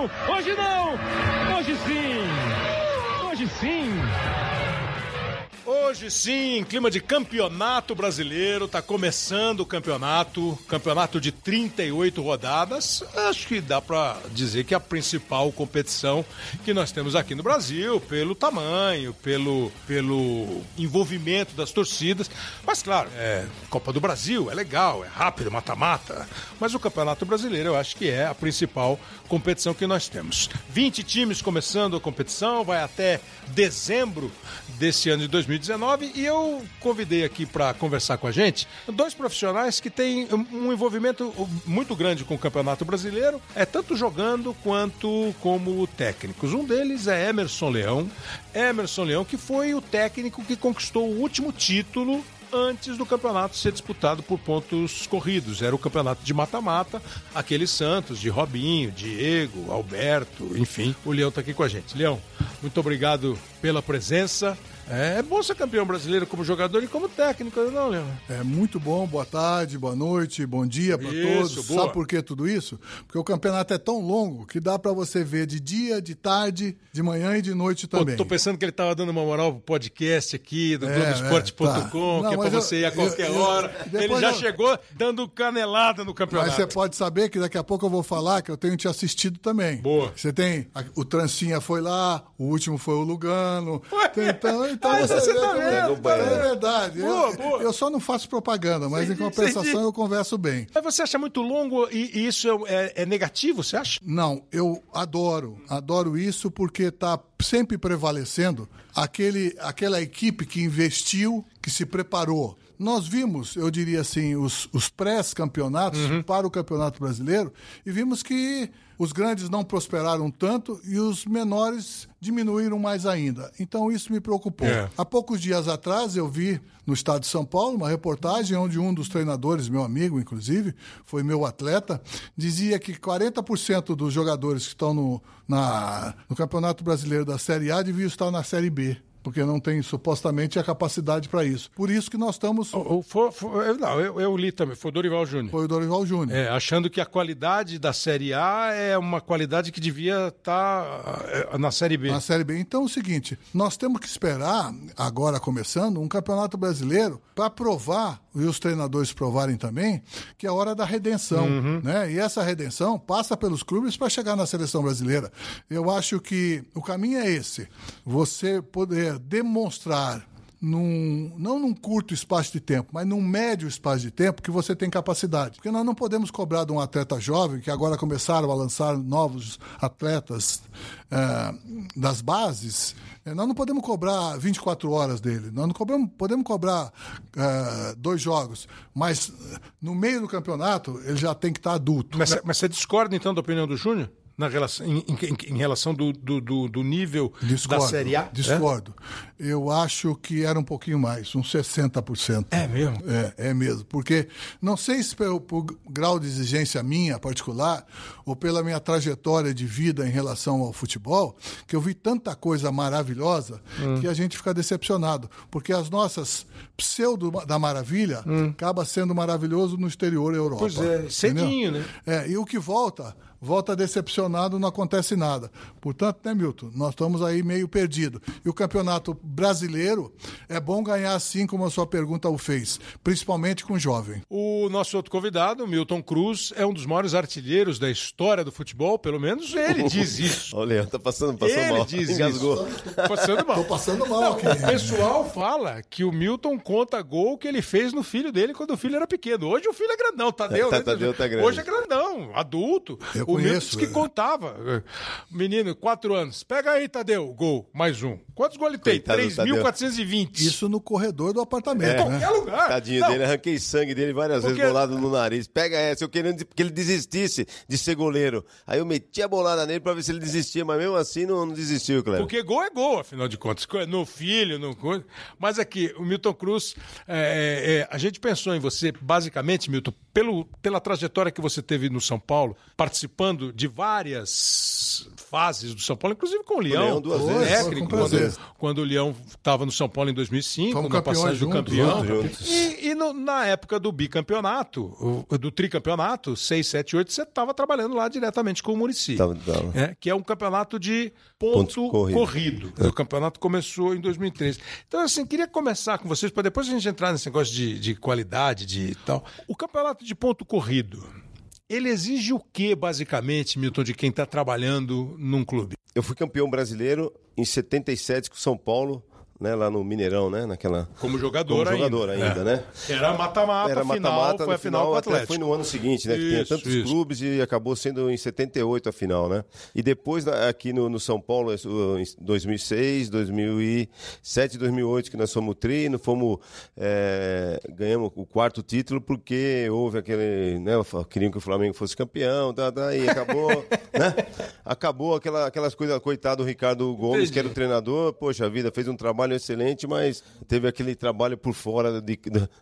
não, hoje não, hoje sim, hoje sim. Hoje sim, clima de campeonato brasileiro, tá começando o campeonato, campeonato de 38 rodadas. Acho que dá para dizer que é a principal competição que nós temos aqui no Brasil, pelo tamanho, pelo, pelo envolvimento das torcidas. Mas claro, é Copa do Brasil, é legal, é rápido, mata-mata. Mas o Campeonato Brasileiro eu acho que é a principal competição que nós temos. 20 times começando a competição, vai até dezembro desse ano de 2019 e eu convidei aqui para conversar com a gente dois profissionais que têm um envolvimento muito grande com o Campeonato Brasileiro, é tanto jogando quanto como técnicos. Um deles é Emerson Leão. Emerson Leão, que foi o técnico que conquistou o último título antes do campeonato ser disputado por pontos corridos. Era o campeonato de mata-mata, aqueles Santos, de Robinho, Diego, Alberto, enfim. O Leão está aqui com a gente. Leão, muito obrigado pela presença. É, é bom ser campeão brasileiro como jogador e como técnico, não, Leão? É muito bom. Boa tarde, boa noite, bom dia para todos. boa. Sabe por que tudo isso? Porque o campeonato é tão longo que dá para você ver de dia, de tarde, de manhã e de noite Pô, também. tô pensando que ele tava dando uma moral pro podcast aqui do É, Globoesporte.com, é, tá. que é pra eu- você ir a qualquer eu- eu- hora. Ele já chegou dando canelada no campeonato. Mas você pode saber que daqui a pouco eu vou falar que eu tenho te assistido também. Boa. Você tem. O Trancinha foi lá, o último foi o Lugano. Ué, então, então mas você vê tá como- vendo, tá É verdade. Boa, eu, boa. eu só não faço propaganda, mas em compensação eu converso bem. Mas você acha muito longo e, e isso é, é- é negativo, você acha? Não, eu adoro, adoro isso porque está sempre prevalecendo aquele, aquela equipe que investiu, que se preparou. Nós vimos, eu diria assim, os, os pré-campeonatos para o Campeonato Brasileiro e vimos que os grandes não prosperaram tanto e os menores diminuíram mais ainda. Então isso me preocupou. É. Há poucos dias atrás eu vi no estado de São Paulo uma reportagem onde um dos treinadores, meu amigo inclusive, foi meu atleta, dizia que 40% dos jogadores que estão no, na, no Campeonato Brasileiro da Série A deviam estar na Série B. Porque não tem supostamente a capacidade para isso. Por isso que nós estamos. O- o- foi- eu- não, eu, eu li também, foi o Dorival Júnior. Foi o Dorival Júnior. É, achando que a qualidade da Série A é uma qualidade que devia estar na Série B. na Série B. Então é o seguinte, nós temos que esperar, agora começando, um campeonato brasileiro para provar, e os treinadores provarem também, que é a hora da redenção. Né? E essa redenção passa pelos clubes para chegar na seleção brasileira. Eu acho que o caminho é esse. Você poder demonstrar num, não num curto espaço de tempo, mas num médio espaço de tempo que você tem capacidade. Porque nós não podemos cobrar de um atleta jovem, que agora começaram a lançar novos atletas eh, das bases, eh, nós não podemos cobrar 24 horas dele, nós não cobramos, podemos cobrar eh, dois jogos, mas no meio do campeonato ele já tem que estar adulto. Mas, mas você discorda então da opinião do Júnior? Na relação, em, em- em relação do, do, do- do nível Discordo, da Série A? Discordo. Eu acho que era um pouquinho mais, uns 60%. É mesmo? É, é mesmo. Porque não sei se pelo, por grau de exigência minha particular ou pela minha trajetória de vida em relação ao futebol, que eu vi tanta coisa maravilhosa Hum. que a gente fica decepcionado. Porque as nossas pseudo da maravilha acaba sendo maravilhoso no exterior Europa. Hum. Pois é, entendeu? cedinho, né? É, e o que volta, volta decepcionado, não acontece nada. Portanto, né, Milton, nós estamos aí meio perdidos. E o campeonato brasileiro é bom ganhar assim como a sua pergunta o fez, principalmente com jovem. O nosso outro convidado, Milton Cruz, é um dos maiores artilheiros da história do futebol, pelo menos ele diz isso. Olha, tá passando, passando ele mal. diz Engasgou. isso. Passando mal. Tô passando mal aqui. O pessoal fala que o Milton conta gol que ele fez no filho dele quando o filho era pequeno. Hoje o filho é grandão, Tadeu. É, tá- né? Tadeu tá grande. Hoje é grandão, adulto. Eu o Milton conheço, disse que é. contava. Menino, quatro anos. Pega aí, Tadeu, gol, mais um. Quantos gols ele tem? Coitado do Tadeu. 3.420. Isso no corredor do apartamento, Em né? qualquer lugar. Tadinho Não, dele, arranquei sangue dele várias Porque- vezes bolado no nariz. Pega essa, eu querendo que ele desistisse de ser goleiro. Aí eu meti a bolada nele pra ver se ele desistia, mas mesmo assim não, não desistiu, Cleber. Porque gol é gol, afinal de contas. No filho, no. Mas aqui, o Milton Cruz, é, é, a gente pensou em você, basicamente, Milton, pelo, pela trajetória que você teve no São Paulo, participando de várias fases do São Paulo, inclusive com o Leão. Leão duas vezes. técnico, quando, quando o Leão estava no São Paulo em 2005, Fomos na passagem do juntos, campeão. juntos. E, e no- na época do bicampeonato, o- do tricampeonato, 6, 7, 8, você estava trabalhando lá diretamente com o Murici. Tava- tava. É, que é um campeonato de ponto Ponto corrido. corrido. O campeonato começou em 2013. Então, assim, queria começar com vocês, para depois a gente entrar nesse negócio de, de qualidade de tal. O campeonato de ponto corrido, ele exige o que, basicamente, Milton, de quem está trabalhando num clube? Eu fui campeão brasileiro em 77 com São Paulo, né, lá no Mineirão, né, naquela Como jogador como jogador ainda. ainda, É. né? Era mata-mata, Era mata-mata, foi a final o Atlético. foi no ano seguinte, né? que tinha Isso, tantos isso. clubes e acabou sendo em 78 a final, né? E depois na- aqui no, no São Paulo, isso, em 2006, 2007, 2008, que nós fomos trino, fomos é, ganhamos o quarto título porque houve aquele, né? Queriam que o Flamengo fosse campeão, tá, tá, e acabou, né? Acabou aquela, aquelas coisas, coitado do Ricardo Gomes, Entendi. que era o treinador, poxa vida, fez um trabalho excelente, mas teve aquele trabalho por fora, de,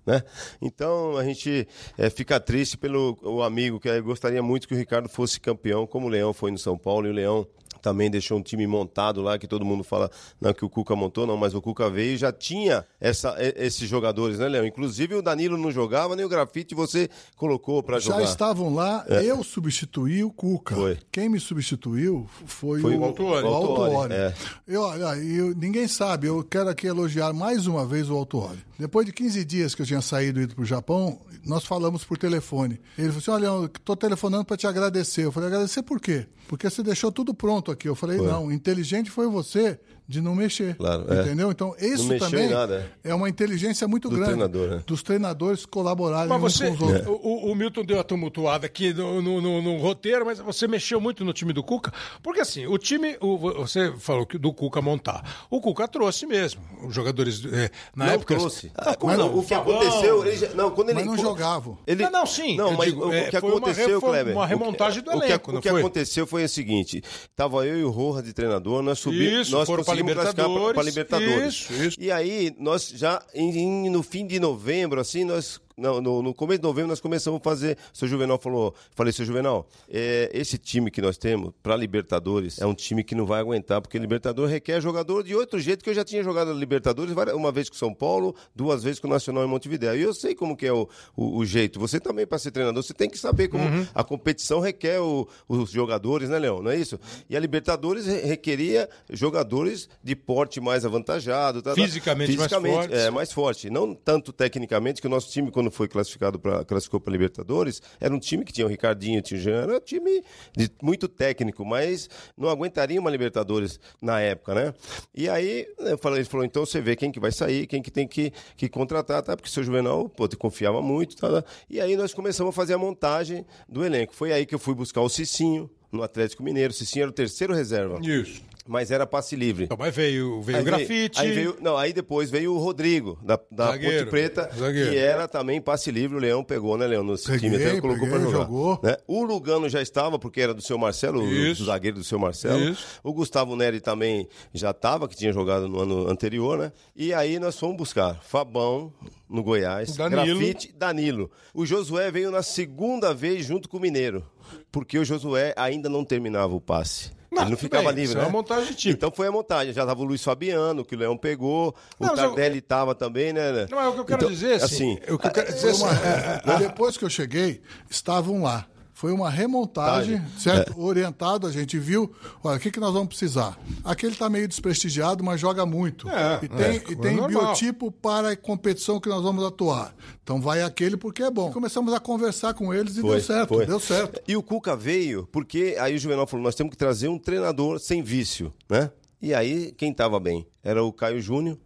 né? Então a gente eh, fica triste pelo o amigo, que eh, gostaria muito que o Ricardo fosse campeão, como o Leão foi no São Paulo, e o Leão também deixou um time montado lá, que todo mundo fala não, que o Cuca montou, não, mas o Cuca veio e já tinha essa, esses jogadores, né, Leão? Inclusive o Danilo não jogava, nem o Grafite você colocou para Já jogar. estavam lá, eu substituí o Cuca. Foi. Quem me substituiu foi, Foi o o Autuori. o Autuori. é. Eu, eu- ninguém sabe, eu quero aqui elogiar mais uma vez o Autuori. Depois de 15 dias que eu tinha saído e ido para o Japão, nós falamos por telefone. Ele falou assim: Olha, eu estou telefonando para te agradecer. Eu falei: Agradecer por quê? Porque você deixou tudo pronto aqui. Eu falei: Não, inteligente foi você de não mexer. Claro, é. Entendeu? Então, isso também nada, é uma inteligência muito Do grande treinador, né? dos treinadores colaborarem Mas uns você, com os outros. o, o- o Milton deu a tumultuada aqui no, no- no- no roteiro, mas você mexeu muito no time do Cuca, porque assim, o time, o- você falou que do Cuca montar, o Cuca trouxe mesmo, os jogadores, é, na não época... trouxe. Ah, como Mas não? o que Fabão. aconteceu, ele já- não, quando ele Mas não jogavam. Ele... Não, não, sim, Não, mas digo, o, é, que foi uma aconteceu, reforma- Kleber? uma o que- remontagem do o que- O não que, foi? aconteceu foi o seguinte: tava eu e o Rojas de treinador, nós subimos, Isso, nós foram pra conseguimos classificar Libertadores, para Libertadores. isso, isso. E aí, nós já em- no fim de novembro, assim, nós. Não, no, no começo de novembro nós começamos a fazer. O seu Juvenal falou: falei, seu Juvenal, é, esse time que nós temos para Libertadores é um time que não vai aguentar, porque Libertadores requer jogador de outro jeito que eu já tinha jogado na Libertadores uma vez com São Paulo, duas vezes com o Nacional em Montevideo. E eu sei como que é o, o, o jeito. Você também, para ser treinador, você tem que saber como Uhum. a competição requer o- os jogadores, né, Leão? Não é isso? E a Libertadores re- requeria jogadores de porte mais avantajado. tá, tá. Fisicamente mais fortes. É, mais forte. Não tanto tecnicamente, que o nosso time, quando foi classificado para classificou para Libertadores, era um time que tinha o Ricardinho, tinha o Jean, era um time de- muito técnico, mas não aguentaria uma Libertadores na época, né? E aí, eu falei, ele falou, então você vê quem que vai sair, quem que tem que, que contratar, tá? Porque o seu Juvenal, pô, te confiava muito, tá? E aí nós começamos a fazer a montagem do elenco. Foi aí que eu fui buscar o Cicinho, no Atlético Mineiro. Cicinho era o terceiro reserva, Isso. Mas era passe livre. Então, mas veio, veio Aí o grafite. Aí veio, não, aí depois veio o Rodrigo, da, da Zagueiro, Ponte Preta, zagueiro. que era também passe livre. O Leão pegou, né, Leão? No Peguei, time até colocou peguei, pra jogar. jogou. né? O Lugano já estava, porque era do seu Marcelo, o- Isso. o zagueiro do seu Marcelo. Isso. O Gustavo Neri também já estava, que tinha jogado no ano anterior, né? E aí nós fomos buscar Fabão no Goiás, Danilo. Grafite, Danilo. O Josué veio na segunda vez junto com o Mineiro, porque o Josué ainda não terminava o passe. Não, Ele não ficava bem, livre, isso é né? uma montagem de time. Então foi a montagem. Já tava o Luiz Fabiano, que o Leão pegou. O Não, eu- Tardelli tava também, né? Não, é o que eu quero Então, dizer, assim. o que eu quero dizer, assim, uma- é, depois que eu cheguei, estavam lá. Foi uma remontagem, certo? Orientado, a gente viu. Olha, o que, que nós vamos precisar? Aquele está meio desprestigiado, mas joga muito. É, e tem, é, e é tem normal. biotipo para a competição que nós vamos atuar. Então vai aquele porque é bom. Começamos a conversar com eles e Foi, deu certo. foi. Deu certo. E o Cuca veio porque aí o Juvenal falou: nós temos que trazer um treinador sem vício, né? E aí, quem tava bem? Era o Caio Júnior,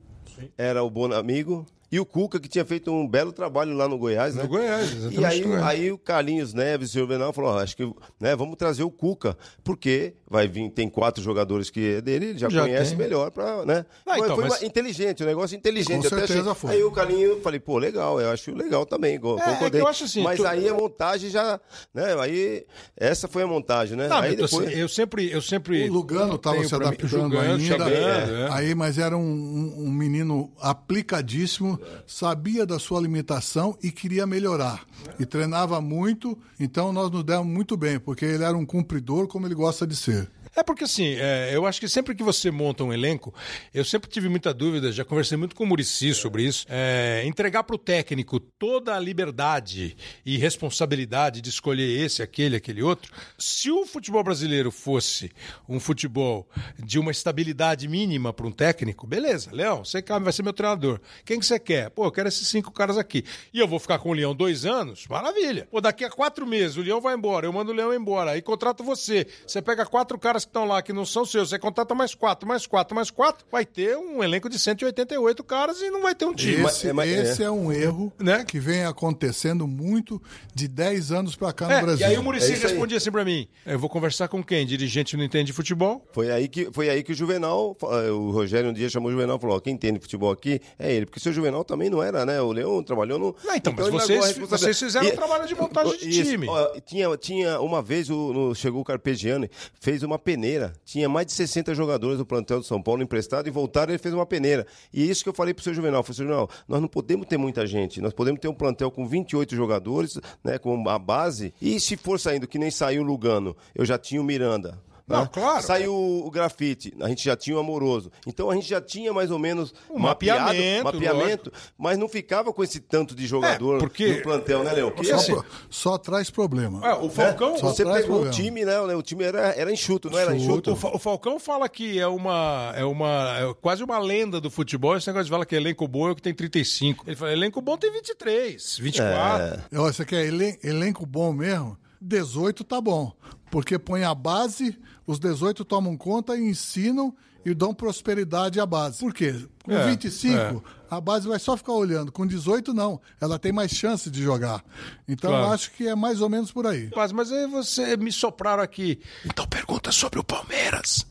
era o Bonamigo e o Cuca, que tinha feito um belo trabalho lá no Goiás, né? No Goiás, exatamente E aí, aí o Carlinhos Neves e o Juvenal falou: ó, acho que né, vamos trazer o Cuca, porque vai vir, tem quatro jogadores que é dele, ele já, Já conhece tem. melhor pra, né? Ah, foi então, foi mas- inteligente, o negócio inteligente. Com até achei- certeza foi. Aí o Carlinho, falei, pô, legal, eu acho legal também, É, é eu acho assim, Mas tu- aí a montagem já, né, aí essa foi a montagem, né? Não, aí depois... assim, eu sempre, eu sempre. O Lugano estava se mim- adaptando Jogando, ainda. chegando, é. Aí, mas era um, um- um menino aplicadíssimo, sabia da sua limitação e queria melhorar. E treinava muito, então nós nos demos muito bem, porque ele era um cumpridor como ele gosta de ser. É porque assim, é, eu acho que sempre que você monta um elenco, eu sempre tive muita dúvida, já conversei muito com o Murici sobre isso, é, entregar para o técnico toda a liberdade e responsabilidade de escolher esse, aquele, aquele outro. Se o futebol brasileiro fosse um futebol de uma estabilidade mínima para um técnico, beleza, Leão, você vai ser meu treinador. Quem que você quer? Pô, eu quero esses cinco caras aqui. E eu vou ficar com o Leão dois anos? Maravilha. Pô, daqui a quatro meses o Leão vai embora, eu mando o Leão embora, aí contrato você. Você pega quatro caras que estão lá que não são seus, você contrata mais quatro, mais quatro, mais quatro, vai ter um elenco de 188 caras e não vai ter um time. Esse é, esse é um erro né? que vem acontecendo muito de 10 anos pra cá no É, Brasil. e aí o Muricy É aí. respondia assim pra mim: Eu vou conversar com quem? Dirigente que não entende futebol? Foi aí que, foi aí que o Juvenal, eh, o Rogério um dia chamou o Juvenal e falou: ó, quem entende futebol aqui é ele. Porque o seu Juvenal também não era, né? O Leão trabalhou no. Ah, então, mas ele vocês- vocês fizeram um trabalho de montagem de Isso, time. ó, tinha, tinha uma vez, o, no- chegou o Carpegiani, fez uma peneira. Tinha mais de 60 jogadores do plantel do São Paulo emprestado e voltaram ele fez uma peneira. E isso que eu falei pro seu Juvenal: falei, seu Juvenal, nós não podemos ter muita gente. Nós podemos ter um plantel com 28 jogadores, né? Com a base. E se for saindo, que nem saiu o Lugano, eu já tinha o Miranda. Né? Não, claro. Saiu o grafite, a gente já tinha o amoroso. Então a gente já tinha mais ou menos Um mapeado, mapeamento, mapeamento mas não ficava com esse tanto de jogador É, porque- no plantel, né, Léo? Que Porque assim, Só, só traz problema. Ah, o Falcão. Só você pegou problema. o time, né? O time era, era enxuto, não era Enxuto. O, Fa- o Falcão fala que é uma, é uma é quase uma lenda do futebol. Esse negócio de falar que elenco bom é o que tem 35. Ele fala, elenco bom tem 23, 24. Ó, Isso aqui é elen- elenco bom mesmo? 18 tá bom. Porque põe a base, os 18 tomam conta e ensinam e dão prosperidade à base. Por quê? Com É, 25, a base vai só ficar olhando. Com 18, não. Ela tem mais chance de jogar. Então, Claro. eu acho que é mais ou menos por aí. Mas, mas aí você me sopraram aqui. Então pergunta sobre o Palmeiras.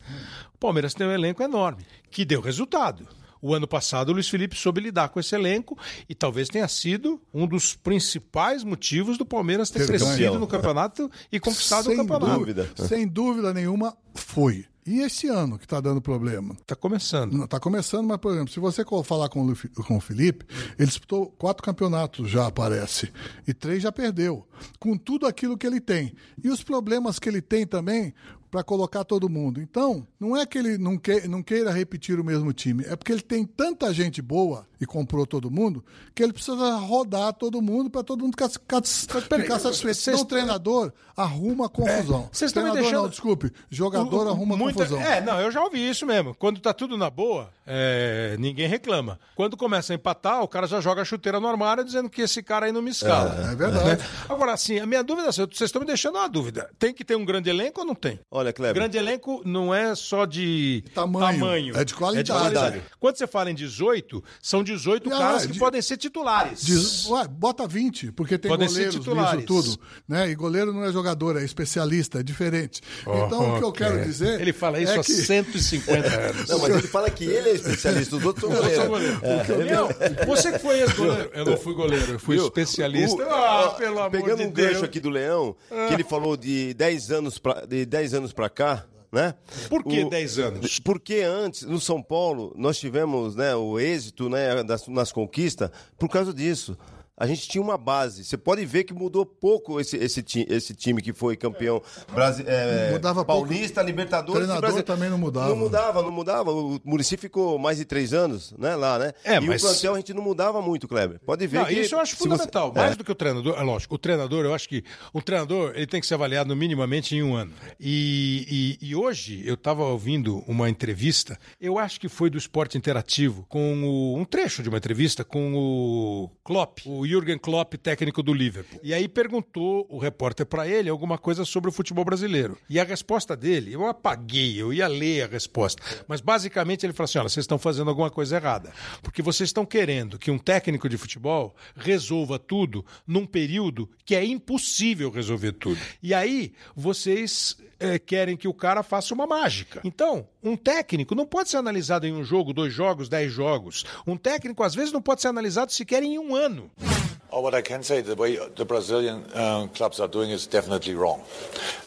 O Palmeiras tem um elenco enorme, que deu resultado. O ano passado o Luiz Felipe soube lidar com esse elenco e talvez tenha sido um dos principais motivos do Palmeiras ter crescido no campeonato e conquistado sem o campeonato. dúvida. Sem dúvida nenhuma, foi. E esse ano que está dando problema? Tá começando. Não, Tá começando, mas, por exemplo, se você falar com o, com o Felipe, ele disputou quatro campeonatos já, aparece. E três já perdeu. Com tudo aquilo que ele tem. E os problemas que ele tem também para colocar todo mundo. Então, não é que ele não, que, não queira repetir o mesmo time. É porque ele tem tanta gente boa e comprou todo mundo que ele precisa rodar todo mundo para todo mundo ficar, ficar, satisfeito. Então, o treinador arruma confusão. vocês estão me deixando- não, desculpe. Jogador O- o- arruma muita- confusão. É, não, eu já ouvi isso mesmo. Quando tá tudo na boa, é, ninguém reclama. Quando começa a empatar, o cara já joga a chuteira no armário dizendo que esse cara aí não me escala. É verdade. Agora, assim, a minha dúvida é: assim, vocês estão me deixando uma dúvida. Tem que ter um grande elenco ou não tem? Olha, Kleber. Grande elenco não é só de Tamanho, é de qualidade. Quando você fala em 18, são 18 Ah, caras que de- podem ser titulares. Diz, ué, bota 20, porque tem Podem ser goleiros titulares. nisso tudo. Né? E goleiro não é jogador, é especialista, é diferente. então, o que eu quero dizer. Ele fala isso é há que... 150 anos. Não, mas ele fala que ele é especialista, os outros são Eu sou goleiros. goleiro. Não, você que foi ex-goleiro. Eu não fui goleiro, eu fui Viu? especialista. O- ah, pelo amor Pegando de um Deus. gancho aqui do Leão, que ele falou de 10 anos pra, de 10 anos pra cá, né? Por que O- 10 anos? Porque antes, no São Paulo, nós tivemos né, o êxito né, das, nas conquistas por causa disso. A gente tinha uma base. Você pode ver que mudou pouco esse, esse, esse time que foi campeão brasi- é, Mudava pouco. paulista, Libertadores. Treinador e Brasi- também não mudava. Não mudava, não mudava. O Murici ficou mais de três anos né, lá, né? É, e mas- o plantel a gente não mudava muito, Kleber. Pode ver Não, que... isso eu acho se fundamental. você- Mais É. do que o treinador, é lógico. O treinador, eu acho que o treinador ele tem que ser avaliado minimamente em um ano. E, e- e hoje eu estava ouvindo uma entrevista, eu acho que foi do Esporte Interativo, com o- um trecho de uma entrevista com o Klopp, o Jürgen Klopp, técnico do Liverpool. E aí perguntou o repórter para ele alguma coisa sobre o futebol brasileiro. E a resposta dele, eu apaguei, eu ia ler a resposta. Mas basicamente ele falou assim: olha, vocês estão fazendo alguma coisa errada. Porque vocês estão querendo que um técnico de futebol resolva tudo num período que é impossível resolver tudo. E aí vocês eh, querem que o cara faça uma mágica. Então, um técnico não pode ser analisado em um jogo, dois jogos, dez jogos. Um técnico, às vezes, não pode ser analisado sequer em um ano. Oh, what I can say, the way the Brazilian uh, clubs are doing is definitely wrong,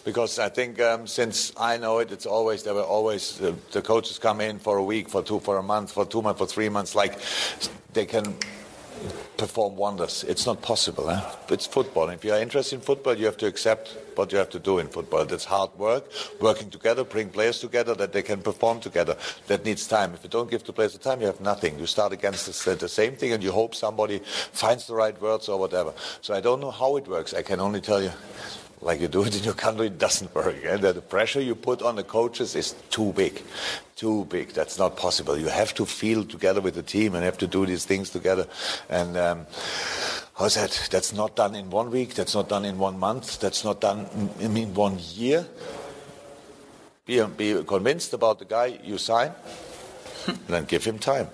because I think um, since I know it, it's always there were always the, the coaches come in for a week, for two, for a month, for two months, for three months, like they can perform wonders. It's not possible. Eh? It's football. If you are interested in football, you have to accept what you have to do in football. That's hard work, working together, bring players together that they can perform together. That needs time. If you don't give the players the time, you have nothing. You start against the, the same thing and you hope somebody finds the right words or whatever. So I don't know how it works. I can only tell you like you do it in your country, it doesn't work. And the pressure you put on the coaches is too big, too big. That's not possible. You have to feel together with the team and have to do these things together. And um, how's that? That's not done in one week. That's not done in one month. That's not done in, in one year. Be, be convinced about the guy you sign, and then give him time.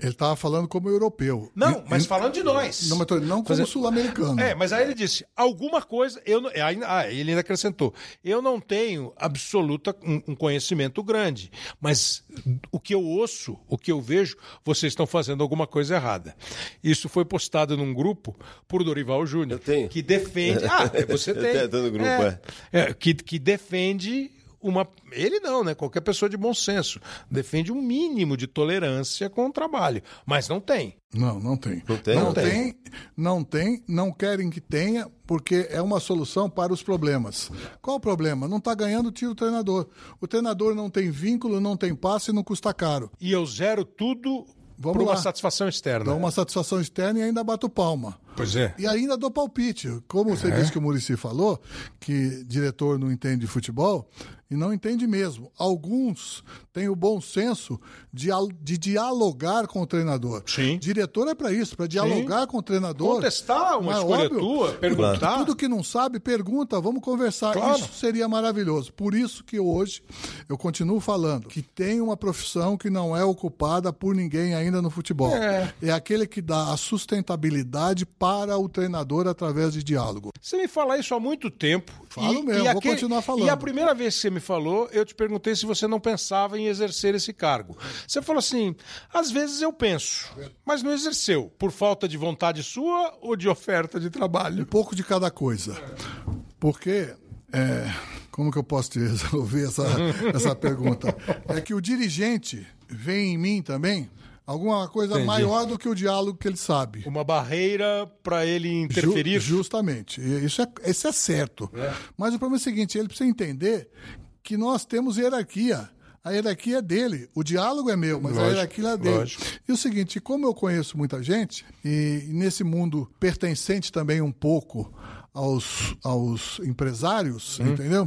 Ele estava falando como europeu. Não, E- mas falando de nós. Não, mas não como sul-americano. É, mas aí ele disse, alguma coisa, eu não- ainda, ah, ele ainda acrescentou, eu não tenho absoluta um, um conhecimento grande, mas o que eu ouço, o que eu vejo, vocês estão fazendo alguma coisa errada. Isso foi postado num grupo por Dorival Júnior, Eu tenho. que defende, ah, você Eu tem, tenho, tô no grupo, é. é, que, que defende uma. Ele não, né? Qualquer pessoa de bom senso. Defende um mínimo de tolerância com o trabalho. Mas não tem. Não, não tem. Não tem? Não Não tem, não tem, não querem que tenha, porque é uma solução para os problemas. Qual o problema? Não está ganhando, tira o treinador. O treinador não tem vínculo, não tem passe e não custa caro. E eu zero tudo Vamos por uma lá. satisfação externa. Dá uma satisfação externa e ainda bato palma. Pois é. E ainda dou palpite. Como você disse que o Murici falou, que diretor não entende de futebol, e não entende mesmo. Alguns têm o bom senso de, de dialogar com o treinador. Sim. Diretor é para isso, para dialogar com o treinador. Contestar uma Mas, escolha óbvio, tua, perguntar. Tudo que não sabe, pergunta, vamos conversar. Claro. Isso seria maravilhoso. Por isso que hoje eu continuo falando que tem uma profissão que não é ocupada por ninguém ainda no futebol. É. É aquele que dá a sustentabilidade para o treinador através de diálogo. Você me fala isso há muito tempo. Falo mesmo, vou continuar falando. E a primeira vez que você me falou, eu te perguntei se você não pensava em exercer esse cargo. Você falou assim: às vezes eu penso, mas não exerceu. Por falta de vontade sua ou de oferta de Um trabalho? pouco de cada coisa. Porque, é, como que eu posso te resolver essa, essa pergunta? É que o dirigente vê em mim também alguma coisa Entendi. maior do que o diálogo que ele sabe. Uma barreira para ele interferir? Ju- justamente. Isso é, isso é certo. Mas o problema é o seguinte: ele precisa entender que nós temos hierarquia. A hierarquia é dele. O diálogo é meu, mas a Lógico, hierarquia é dele. lógico. E o seguinte: como eu conheço muita gente, e nesse mundo pertencente também um pouco aos, aos empresários, entendeu?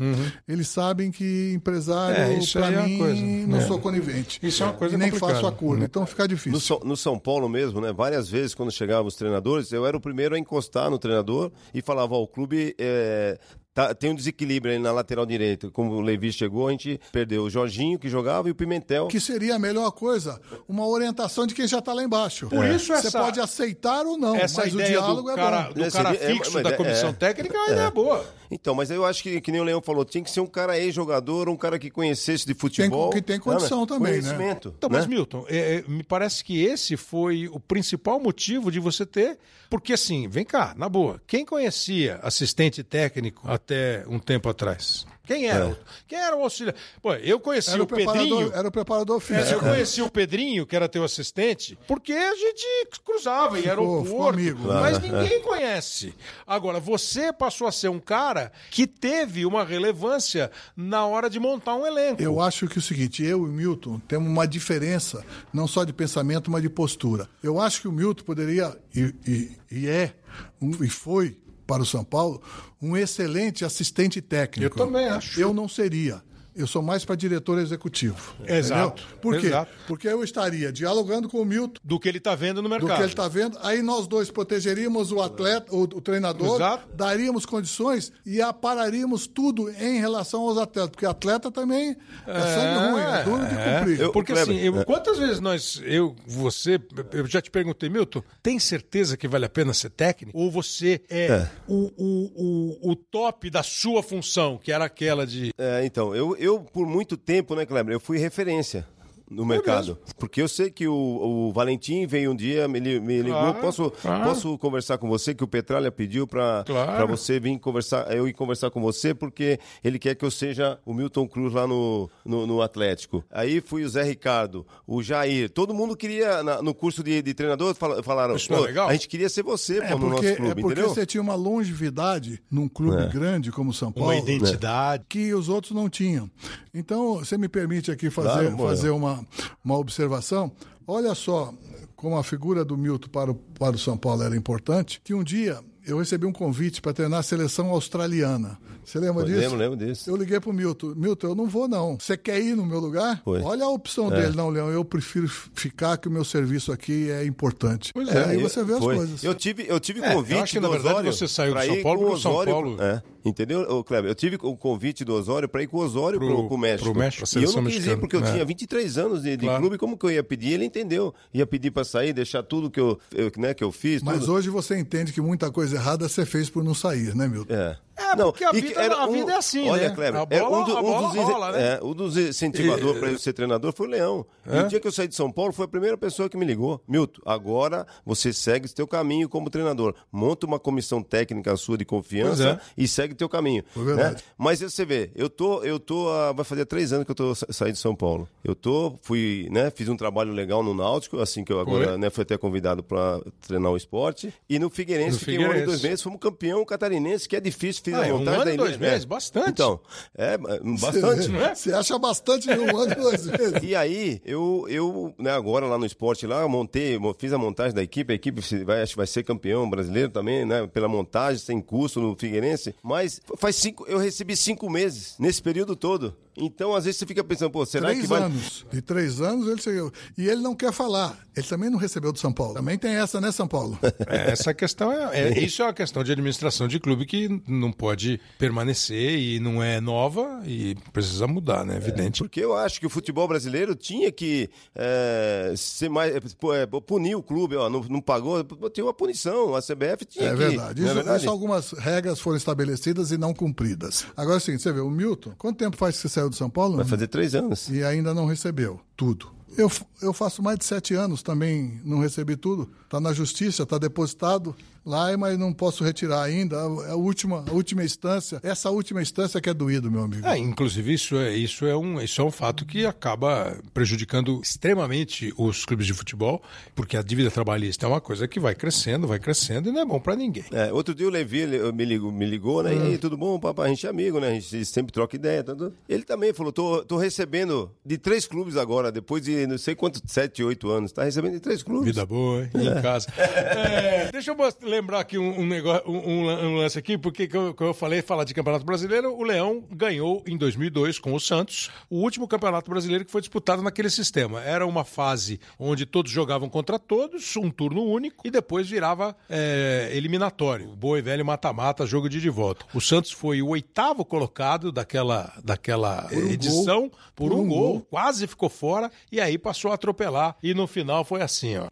Eles sabem que empresário, Uhum, É, para é uma mim, coisa. não É. sou conivente. Isso é uma coisa E nem faço acordo. Então fica difícil. No São, no São Paulo mesmo, né? Várias vezes, quando chegavam os treinadores, eu era o primeiro a encostar no treinador e falava: Ó, o clube é, tá- tem um desequilíbrio aí na lateral direita. Como o Levi chegou, a gente perdeu o Jorginho, que jogava, e o Pimentel. que seria a melhor coisa, uma orientação de quem já está lá embaixo. Por isso Você essa- pode aceitar ou não, Essa mas o ideia diálogo do é cara, bom. do É, cara seria- é, fixo mas da é- comissão é. técnica ainda é boa. Então, mas eu acho que, que nem o Leão falou, tinha que ser um cara ex-jogador, um cara que conhecesse de Tem, futebol. que tem condição né? também, né? Conhecimento. Então, né? mas Milton, é, é, me parece que esse foi o principal motivo de você ter. Porque assim, vem cá, na boa, quem conhecia assistente técnico até um tempo atrás? Quem era? É. Quem era o auxiliar? Pô, eu conheci Era o o, preparador, Pedrinho. era o preparador É, físico. eu conheci o Pedrinho, que era teu assistente, porque a gente cruzava em Ficou- aeroporto. ficou amigo. Mas ninguém conhece. Agora, você passou a ser um cara que teve uma relevância na hora de montar um elenco. Eu acho que é o seguinte, eu e o Milton temos uma diferença, não só de pensamento, mas de postura. Eu acho que o Milton poderia, e, e- e é, um- e foi para o São Paulo, um excelente assistente técnico. Eu também acho. Eu não seria. Eu sou mais para diretor executivo. Exato, entendeu? Por quê? exato. Porque eu estaria dialogando com o Milton, Do que ele está vendo no do mercado. que ele está vendo. Aí nós dois protegeríamos o atleta, o, o treinador, Exato. daríamos condições e apararíamos tudo em relação aos atletas, porque atleta também é, sangue ruim, é duro de é. cumprir. Eu- Porque assim, eu- é. quantas vezes nós, eu, você, eu já te perguntei, Milton, tem certeza que vale a pena ser técnico? Ou você é, É. O, o, o, o top da sua função, que era aquela de. É, então, eu, eu por muito tempo, né, Kleber, eu fui referência no mercado. Porque eu sei que o, o Valentim veio um dia, me, li- me ligou, Claro, posso, claro. posso conversar com você, que o Petralha pediu para Claro. você vir conversar, eu ir conversar com você, porque ele quer que eu seja o Milton Cruz lá no, no, no Atlético. Aí fui o Zé Ricardo, o Jair, todo mundo queria, na- no curso de, de treinador, fala- falaram, Isso é "Pô, legal?" a gente queria ser você, É pô, no porque, nosso clube, é porque entendeu? você tinha uma longevidade num clube É. grande como São Paulo. Uma identidade. que os outros não tinham. Então, você me permite aqui fazer, fazer uma, uma observação. Olha só como a figura do Milton para o, para o São Paulo era importante, que um dia eu recebi um convite para treinar a seleção australiana. Você lembra disso? Lembro, lembro disso. Eu liguei pro Milton. Milton, eu não vou, não. Você quer ir no meu lugar? Foi. Olha a opção É. dele. Não, Leão, eu prefiro ficar, que o meu serviço aqui é importante. Pois É, é, aí eu- você vê as foi. coisas. Eu tive, eu tive É, eu convite acho que, na verdade, Osório você saiu do São Paulo o porque o São Paulo- É, entendeu, Kleber? Eu tive o convite do Osório para ir com o Osório Pro- pro, pro México. pro México, e eu não quis ir porque eu é. tinha 23 anos de, de Claro. clube. Como que eu ia pedir? Ele entendeu. Ia pedir para sair, deixar tudo que eu, eu, né, que eu fiz. Mas tudo. hoje você entende que muita coisa errada você fez por não sair, né, Milton? É. É, porque a e vida- que era a vida é assim, Olha, né? Kleber, A era bola- um, do- a um bola dos, rola, né? é, um dos incentivadores para eu ser treinador foi o Leão. E É? o dia que eu saí de São Paulo, foi a primeira pessoa que me ligou. Milton, agora você segue seu caminho como treinador. Monta uma comissão técnica sua de confiança é. e segue teu caminho. Foi verdade. né? Mas você vê, eu tô, eu tô, vai fazer três anos que eu tô sa- saindo de São Paulo. Eu tô, fui, né, fiz um trabalho legal no Náutico, assim que eu agora, Foi? né, fui até convidado para treinar o esporte. E no Figueirense, No fiquei um ano e Figueirense. dois meses, fomos campeão catarinense, que é difícil, fiz Ah, a é um montagem ano da e dois é. meses, bastante. Então, é, bastante, não é? Você acha bastante de um ano e duas vezes. E aí, eu, eu né, agora lá no esporte, lá, montei, mo- fiz a montagem da equipe, a equipe vai, acho que vai ser campeão brasileiro também, né? Pela montagem, sem custo no Figueirense. Mas faz cinco, eu recebi cinco meses nesse período todo. Então, às vezes, você fica pensando, pô, será que três vai. anos. De três anos ele chegou. E ele não quer falar. Ele também não recebeu do São Paulo. Também tem essa, né, São Paulo? É, essa questão é, é- Isso é uma questão de administração de clube que não pode permanecer e não é nova e precisa mudar, né? Evidente. Porque eu acho que o futebol brasileiro tinha que é, ser mais. é, é, punir o clube, ó, não, não pagou, tinha uma punição. A CBF tinha É que. verdade. Isso, é verdade? isso algumas regras foram estabelecidas e não cumpridas. Agora, assim, você vê, o Milton, quanto tempo faz que você saiu de São Paulo? Vai fazer três anos. E ainda não recebeu tudo. Eu, eu faço mais de sete anos também, não recebi tudo. Está na justiça, está depositado lá, mas não posso retirar ainda. É a última, a última instância. Essa última instância que é doído, meu amigo. É, inclusive, isso é, isso, é um, isso é um fato que acaba prejudicando extremamente os clubes de futebol, porque a dívida trabalhista é uma coisa que vai crescendo, vai crescendo e não é bom para ninguém. É, outro dia o Levi ele me ligou, me ligou né? E Hum. aí, tudo bom, papai? A gente é amigo, né? A gente sempre troca ideia. Tudo. Ele também falou: tô, tô recebendo de três clubes agora, depois de não sei quantos, sete, oito anos. Tá recebendo de três clubes. Vida boa, hein? em casa. É, deixa eu lembrar aqui um, um negócio, um, um lan- um lance aqui, porque que eu, falei, falar de Campeonato Brasileiro, o Leão ganhou em 2002 com o Santos, o último Campeonato Brasileiro que foi disputado naquele sistema. Era uma fase onde todos jogavam contra todos, um turno único, e depois virava é, eliminatório. Boa e velho mata-mata, jogo de ida e volta. O Santos foi o oitavo colocado daquela, daquela um edição gol. por, um, gol. Quase ficou fora, e aí passou a atropelar, e no final foi assim, ó.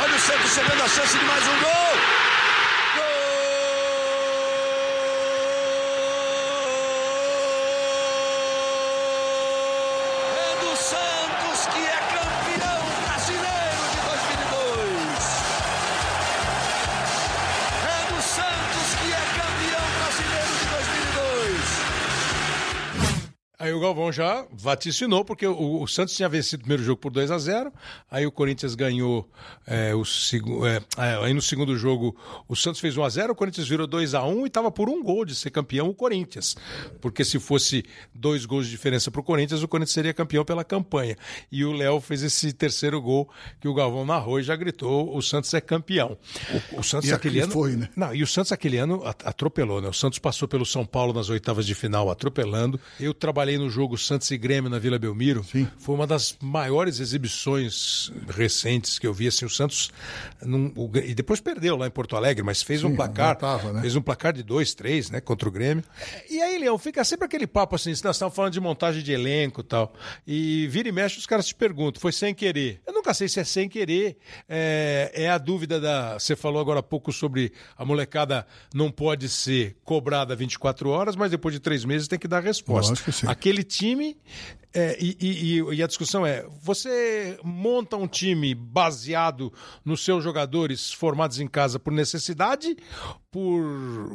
Olha o Santos chegando a chance de mais um. Gol! Aí o Galvão já vaticinou, porque o, o Santos tinha vencido o primeiro jogo por 2 a 0 aí o Corinthians ganhou é, o segundo. aí no segundo jogo o Santos fez 1 a 0 o Corinthians virou 2 a 1 e estava por um gol de ser campeão o Corinthians. Porque se fosse dois gols de diferença para o Corinthians, o Corinthians seria campeão pela campanha. E o Léo fez esse terceiro gol que o Galvão narrou e já gritou: o Santos é campeão. O, o Santos E aquele ano. foi, né? Não, e o Santos aquele ano at- atropelou, né? O Santos passou pelo São Paulo nas oitavas de final atropelando. Eu trabalhei no jogo Santos e Grêmio na Vila Belmiro. Sim. Foi uma das maiores exibições recentes que eu vi. Assim, o Santos. num- o e depois perdeu lá em Porto Alegre, mas fez um Sim, placar. voltava, né? Fez um placar de 2, 3, né? Contra o Grêmio. E aí, Leão, fica sempre aquele papo assim: nós estamos falando de montagem de elenco e tal. E vira e mexe, os caras te perguntam: foi sem querer? Eu nunca sei se é sem querer. É, é a dúvida da. Você falou agora há pouco sobre a molecada não pode ser cobrada 24 horas, mas depois de três meses tem que dar resposta. Lógico sim. Aquele aquele time. é, e, e- e a discussão é: você monta um time baseado nos seus jogadores formados em casa por necessidade, por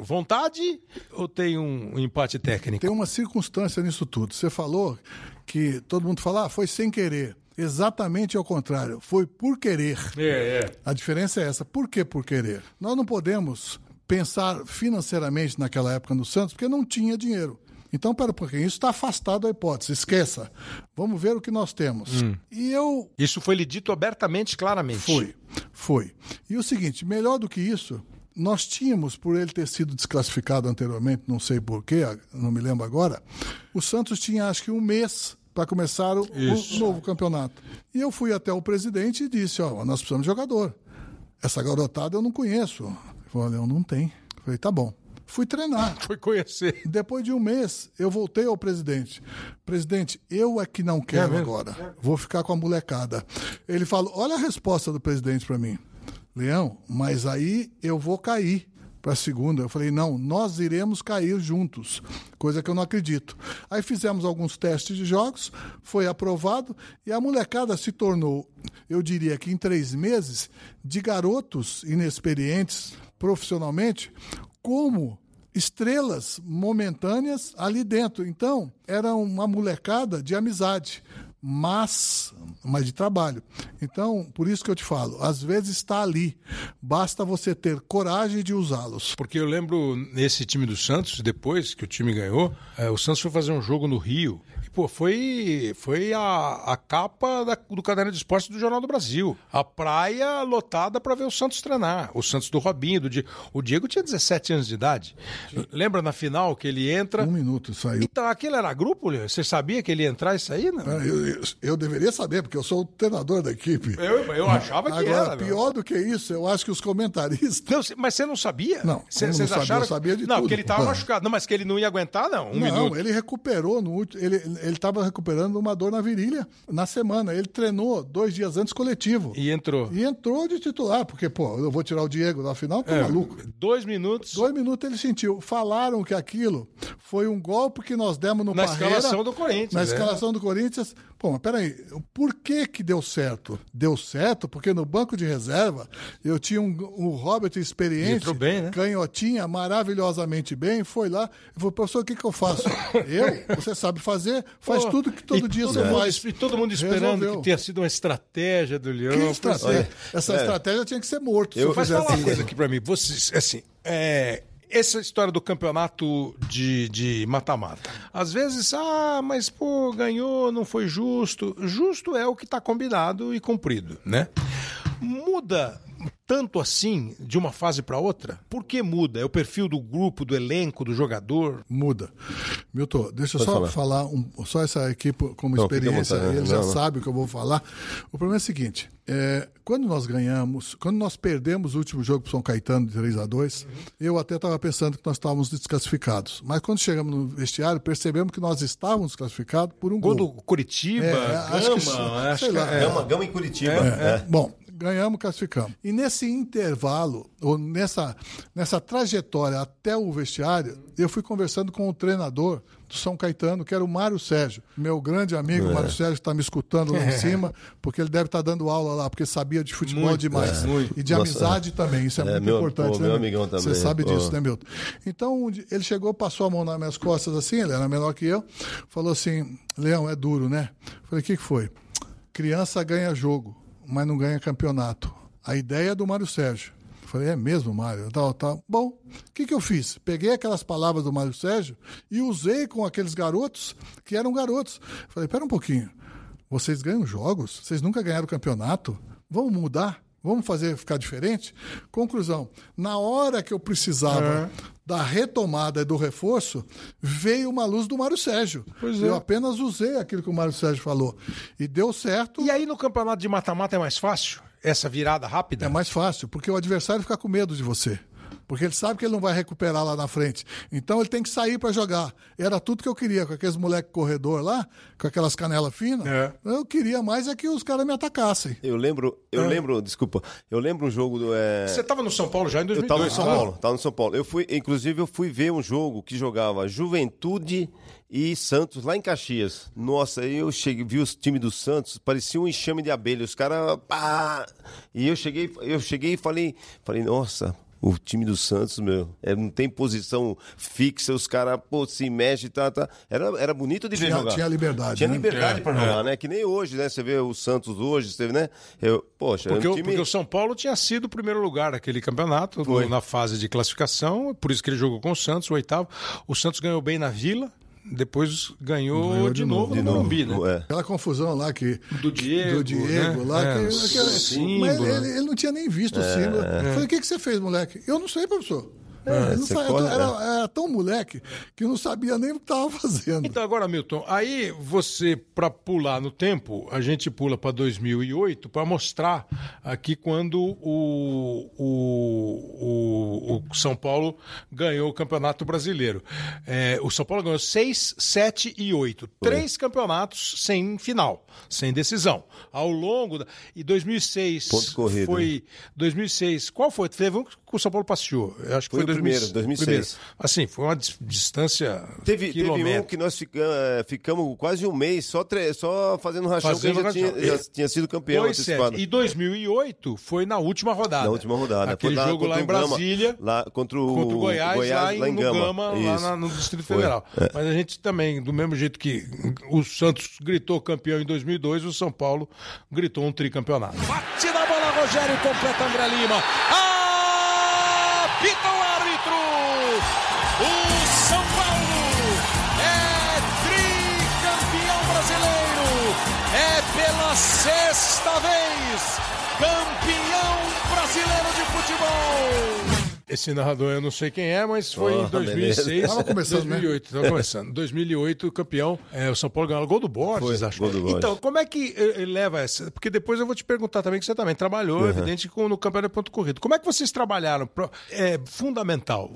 vontade, ou tem um empate técnico? Tem uma circunstância nisso tudo. Você falou que todo mundo fala, ah, foi sem querer. Exatamente ao contrário, foi por querer. É, é. A diferença é essa. Por que por querer? Nós não podemos pensar financeiramente naquela época no Santos, porque não tinha dinheiro. Então, pera um pouquinho, isso está afastado da hipótese, esqueça. Vamos ver o que nós temos. E eu Isso foi lhe dito abertamente, claramente. foi, foi. E o seguinte, melhor do que isso, nós tínhamos, por ele ter sido desclassificado anteriormente, não sei porquê, não me lembro agora, o Santos tinha acho que um mês para começar o, o novo campeonato. E eu fui até o presidente e disse, ó, nós precisamos de jogador. Essa garotada eu não conheço. Ele falou, Leão, não tem. Eu falei, tá bom. Fui treinar. Foi conhecer. Depois de um mês, eu voltei ao presidente. Presidente, eu é que não quero mesmo? agora. Vou ficar com a molecada. Ele falou: olha a resposta do presidente para mim. Leão, mas aí eu vou cair para a segunda. Eu falei: não, nós iremos cair juntos. Coisa que eu não acredito. Aí fizemos alguns testes de jogos, foi aprovado e a molecada se tornou, eu diria que em três meses, de garotos inexperientes profissionalmente, como estrelas momentâneas ali dentro. Então, era uma molecada de amizade, mas, mas de trabalho. Então, por isso que eu te falo, às vezes está ali, basta você ter coragem de usá-los. Porque eu lembro nesse time do Santos, depois que o time ganhou, eh, o Santos foi fazer um jogo no Rio. E, pô, foi, foi a, a capa da- do caderno de esportes do Jornal do Brasil. A praia lotada para ver o Santos treinar. O Santos do Robinho, do Diego. O Diego tinha 17 anos de idade. Lembra na final que ele entra. Um minuto saiu. Então, aquele era grupo, Leo? Você sabia que ele ia entrar e sair? Não? Eu, eu- eu deveria saber, porque eu sou o treinador da equipe. Eu, eu achava que Agora, era. meu. pior do que isso, eu acho que os comentaristas. Não, mas você não sabia? Não, Cê- não Vocês sabia? acharam? Eu sabia de não, tudo. que ele estava machucado. Não, mas que ele não ia aguentar, não. Um não, minuto. ele recuperou no último. Ele estava recuperando uma dor na virilha na semana. Ele treinou dois dias antes coletivo. E entrou. E entrou de titular, porque, pô, eu vou tirar o Diego da final, tá É, maluco. Dois minutos. Dois minutos ele sentiu. Falaram que aquilo foi um golpe que nós demos no Na Parreira. escalação do Corinthians, Na é. escalação do Corinthians. Pô, mas peraí, por que que deu certo? Deu certo porque no banco de reserva eu tinha um, um Robert experiente, bem, né? canhotinha, maravilhosamente bem, foi lá e falou, professor, o que que eu faço? eu? Você sabe fazer? Faz Pô, tudo que todo dia todo você mundo, faz. E todo mundo esperando Resolveu. que tenha sido uma estratégia do Leão. Que estratégia? Olha, Essa é. estratégia tinha que ser morto. se Eu- eu Mas fizesse fala uma isso. coisa aqui pra mim. Vocês, assim, é, essa história do campeonato de mata-mata. Às vezes, ah, mas pô, ganhou, não foi justo. Justo é o que tá combinado e cumprido, né? Muda tanto assim de uma fase para outra? Por que muda? É o perfil do grupo, do elenco, do jogador? Muda. Milton, deixa eu só falar. falar, um- só essa equipe como Não, experiência, vontade. ele Não, já não. sabe o que eu vou falar. O problema é o seguinte: é, quando nós ganhamos, quando nós perdemos o último jogo para São Caetano de 3 a 2 eu até estava pensando que nós estávamos desclassificados. Mas quando chegamos no vestiário, percebemos que nós estávamos desclassificados por um Gol gol. do Curitiba, É, acho que. Gama, acho Sei que lá, é. Gama, Gama em Curitiba. É. Bom, ganhamos, classificamos. E nesse intervalo, ou nessa, nessa trajetória até o vestiário, eu fui conversando com o treinador do São Caetano, que era o Mário Sérgio. Meu grande amigo, o Mário Sérgio, está me escutando lá em cima, porque ele deve estar dando aula lá, porque sabia de futebol Muito, demais. é, muito. E de Nossa, amizade também, isso é, é, muito meu- importante. pô, né, meu amigão também, Você sabe pô. disso, né, Milton? Então, ele chegou, passou a mão nas minhas costas assim, ele era menor que eu, falou assim: Leão, é duro, né? Falei: o que, que foi? Criança ganha jogo, mas não ganha campeonato. A ideia é do Mário Sérgio. Falei, é mesmo, Mário? Tal, tal. Bom, o que, que eu fiz? Peguei aquelas palavras do Mário Sérgio e usei com aqueles garotos que eram garotos. Falei, pera um pouquinho. Vocês ganham jogos? Vocês nunca ganharam campeonato? Vamos mudar? Vamos fazer ficar diferente? Conclusão: na hora que eu precisava da retomada e do reforço, veio uma luz do Mário Sérgio. Eu apenas usei aquilo que o Mário Sérgio falou. E deu certo. E aí no campeonato de mata-mata é mais fácil? Essa virada rápida? É mais fácil, porque o adversário fica com medo de você. Porque ele sabe que ele não vai recuperar lá na frente. Então ele tem que sair para jogar. Era tudo que eu queria, com aqueles moleque corredor lá, com aquelas canelas finas. É. Eu queria mais é que os caras me atacassem. Eu lembro, eu lembro, desculpa, eu lembro um jogo do. é, Você estava no São Paulo já em Eu 2002. tava no São tá? Paulo, tava no São Paulo. Eu fui, inclusive, eu fui ver um jogo que jogava Juventude e Santos lá em Caxias. Nossa, aí eu cheguei, vi os times do Santos, parecia um enxame de abelha. Os caras! E eu cheguei, eu cheguei e falei, falei, nossa, o time do Santos, meu, é, não tem posição fixa, os caras, pô, se mexe, tá, tá. Era, era bonito de ver Tinha- jogar. tinha liberdade, Tinha né? liberdade É, pra jogar, né? Que nem hoje, né? Você vê o Santos hoje, você vê, né? Eu, poxa, Porque, é um o- time... porque o São Paulo tinha sido o primeiro lugar daquele campeonato, no- na fase de classificação, por isso que ele jogou com o Santos, o oitavo. O Santos ganhou bem na Vila, depois ganhou, Ganhou de, de novo, novo. no de novo, Morumbi, né? é. Aquela confusão lá que. Do Diego, Do Diego né? lá. É, que, aquela- símbolo, mas ele, né? ele- não tinha nem visto o símbolo. Eu Falei, o que, que você fez, moleque? Eu não sei, professor. Ele não você sabe, corre, era, era tão moleque que não sabia nem o que estava fazendo. Então, agora, Milton, aí você, para pular no tempo, a gente pula para 2008 para mostrar aqui quando o, o, o, o São Paulo ganhou o Campeonato Brasileiro. É, o São Paulo ganhou 6, 7 e 8. Três campeonatos sem final, sem decisão. Ao longo da. E 2006 Ponto corrido, foi. 2006. Qual foi? Teve um que o São Paulo passeou. Eu acho que Foi foi, primeiro, 2006. 2006. Primeiro. Assim, foi uma dis- distância. Teve, teve um quilométrica. que nós fica- eh, ficamos quase um mês só, tre- só fazendo rachão, Fazendo porque já rachão. tinha, já tinha sido campeão Dois, antecipado. E 2008 foi na última rodada. Na última rodada. Aquele Foi jogo lá em Gama, Brasília. lá contra o, Contra o Goiás, lá, em, no Gama, lá na- no Distrito Foi. Federal. É. Mas a gente também, do mesmo jeito que o Santos gritou campeão em 2002, o São Paulo gritou um tricampeonato. Bate na bola, Rogério, completa André Lima. Apita vez campeão brasileiro de futebol! Esse narrador eu não sei quem é, mas foi Oh, em 2006. beleza. Tava começando, né? 2008, tava começando. 2008, campeão. É, o São Paulo ganhou o gol do Borges, Foi, acho. gol do Borges. Então, como é que eh, ele leva essa? Porque depois eu vou te perguntar também, que você também trabalhou, Uhum. evidente, com, no campeonato ponto corrido. Como é que vocês trabalharam? É fundamental.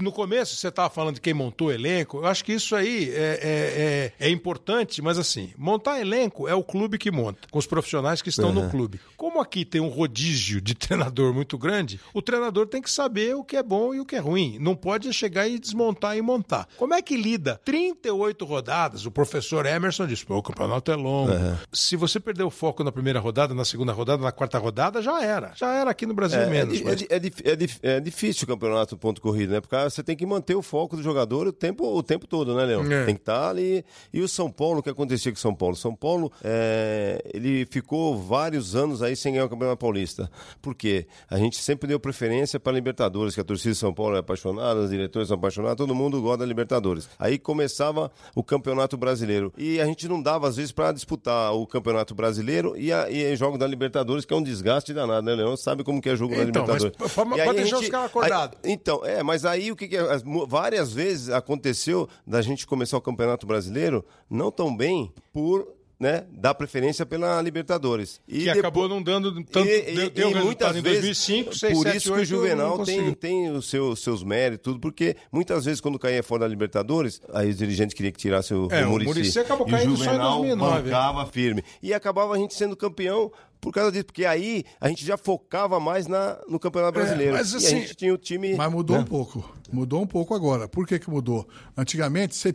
No começo, você estava falando de quem montou o elenco. Eu acho que isso aí é, é, é- é importante, mas assim, montar elenco é o clube que monta, com os profissionais que estão no clube. Como aqui tem um rodízio de treinador muito grande, o treinador tem que saber o que é bom e o que é ruim. Não pode chegar e desmontar e montar. Como é que lida? 38 rodadas, o professor Emerson disse, pô, o campeonato é longo. Se você perder o foco na primeira rodada, na segunda rodada, na quarta rodada, já era. Já era aqui no Brasil É, é menos. di- mas- é, é é dif- é difícil o campeonato ponto corrido, né? Porque você tem que manter o foco do jogador o tempo, o tempo todo, né, Leão? É. Tem que estar ali. E o São Paulo, o que acontecia com o São Paulo? São Paulo, é, ele ficou vários anos aí sem ganhar o Campeonato Paulista. Por quê? A gente sempre deu preferência para a Libertadores, que a torcida de São Paulo é apaixonada, os diretores são apaixonados, todo mundo gosta da Libertadores. Aí começava o Campeonato Brasileiro. E a gente não dava, às vezes, para disputar o Campeonato Brasileiro e, a, e jogo da Libertadores, que é um desgaste danado, né, Leão? Sabe como que é jogo da Então, mas Libertadores. pra- pra E aí a deixar gente- os caras acordados. então, é, mas aí o que, que é? Várias vezes aconteceu da gente começar o Campeonato Brasileiro não tão bem por. Né, dar preferência pela Libertadores. E que depois- acabou não dando tanto. e, deu, e- deu muitas em vezes, 2005, 6, por 7, isso que 8, o Juvenal tem, tem os seus, seus méritos, tudo, porque muitas vezes quando caía fora da Libertadores, aí os dirigentes queriam que tirasse o, É, o o Muricy. Acabou E o caindo só em Juvenal 2009. bancava firme. E acabava a gente sendo campeão por causa disso, porque aí a gente já focava mais na, no Campeonato Brasileiro. mas e assim- a gente tinha o time... Mas mudou né? um pouco. Mudou um pouco agora. Por que, que mudou? Antigamente, você-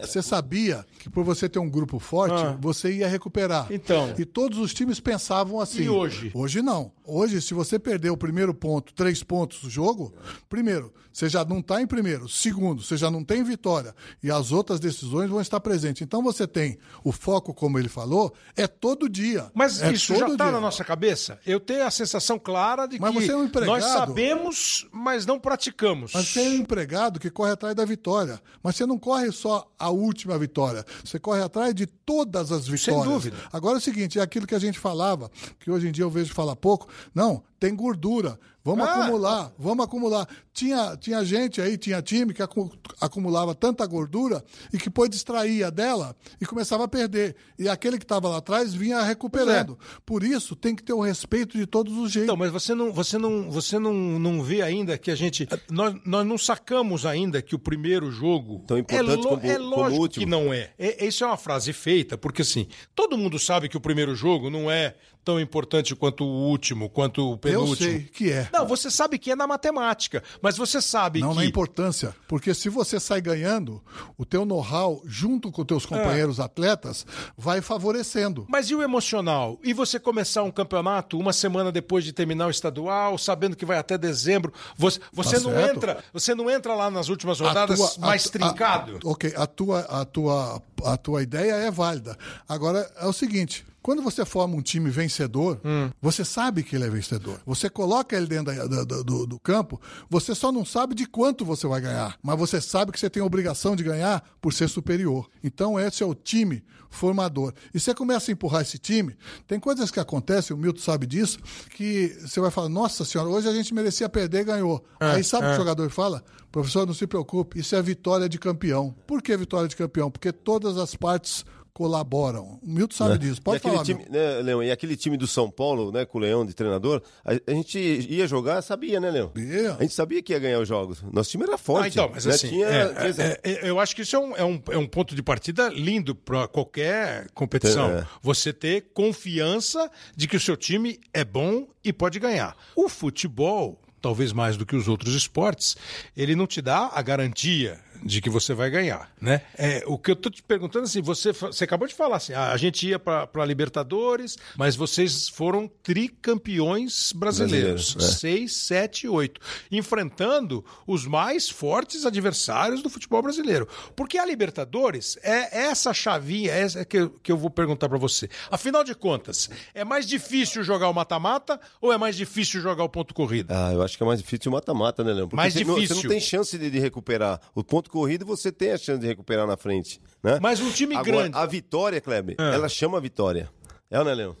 você sabia que por você ter um grupo forte, Ah. você ia recuperar. Então. E todos os times pensavam assim. E hoje? Hoje não. Hoje, se você perder o primeiro ponto, três pontos do jogo, primeiro, você já não está em primeiro. Segundo, você já não tem vitória. E as outras decisões vão estar presentes. Então você tem o foco, como ele falou, é todo dia. Mas é isso já todo está na nossa cabeça? Eu tenho a sensação clara de Mas que é um nós sabemos, mas não praticamos. Mas você é um empregado que corre atrás da vitória. Mas você não corre só a última vitória. Você corre atrás de todas as vitórias. dúvida. Agora é o seguinte, é aquilo que a gente falava, que hoje em dia eu vejo falar pouco. Não, tem gordura. Vamos Ah. acumular, vamos acumular. Tinha, tinha gente aí, tinha time que acu- acumulava tanta gordura e que depois distraía dela e começava a perder. E aquele que estava lá atrás vinha recuperando. Por isso, tem que ter o respeito de todos os jeitos. Então, mas você não, você não, você não, não vê ainda que a gente. Nós, nós não sacamos ainda que o primeiro jogo. Tão importante é, como- é como lógico o último. que não é. é. Isso é uma frase feita, porque assim, todo mundo sabe que o primeiro jogo não é tão importante quanto o último, quanto o Eu penúltimo. sei que é. Não, você sabe que é na matemática, mas você sabe Não que. na importância, porque se você sai ganhando, o teu know-how, junto com teus companheiros atletas, vai favorecendo. Mas e o emocional? E você começar um campeonato uma semana depois de terminar o estadual, sabendo que vai até dezembro? Você, você não Tá certo. entra, você não entra lá nas últimas A rodadas tua- a- mais a- trincado? ok, a tua, a, tua, a tua ideia é válida. Agora, é o seguinte. Quando você forma um time vencedor, Hum. você sabe que ele é vencedor. Você coloca ele dentro da- da- do, do campo, você só não sabe de quanto você vai ganhar, mas você sabe que você tem a obrigação de ganhar por ser superior. Então, esse é o time formador. E você começa a empurrar esse time, tem coisas que acontecem, o Milton sabe disso, que você vai falar, nossa senhora, hoje a gente merecia perder e ganhou. Aí sabe o que o jogador fala? Professor, não se preocupe, isso é vitória de campeão. Por que vitória de campeão? Porque todas as partes colaboram. O Milton sabe disso. Pode e falar, time, né, Leão, e aquele time do São Paulo, né, com o Leão de treinador, a, a gente ia jogar, sabia, né, Leão? Ia. A gente sabia que ia ganhar os jogos. Nosso time era forte. Ah, então, mas né? assim, Tinha- é, é, é, eu acho que isso é um, é um, é um ponto de partida lindo para qualquer competição. É. Você ter confiança de que o seu time é bom e pode ganhar. O futebol, talvez mais do que os outros esportes, ele não te dá a garantia de que você vai ganhar, né? É, o que eu tô te perguntando assim, você, você acabou de falar assim, a gente ia para Libertadores, mas vocês foram tricampeões brasileiros, Brasileiros, é. 6, 7, 8, enfrentando os mais fortes adversários do futebol brasileiro. Porque a Libertadores é essa chavinha, é essa que eu, que eu vou perguntar para você. Afinal de contas, é mais difícil jogar o mata-mata ou é mais difícil jogar o ponto corrido? Ah, eu acho que é mais difícil o mata-mata, né, Leão? Porque Mais você não- difícil. você não tem chance de, de recuperar. O ponto corrido você tem a chance de recuperar na frente, né? Mas um time Agora, grande- A vitória, Kleber, ela chama a vitória. É, né, Leão?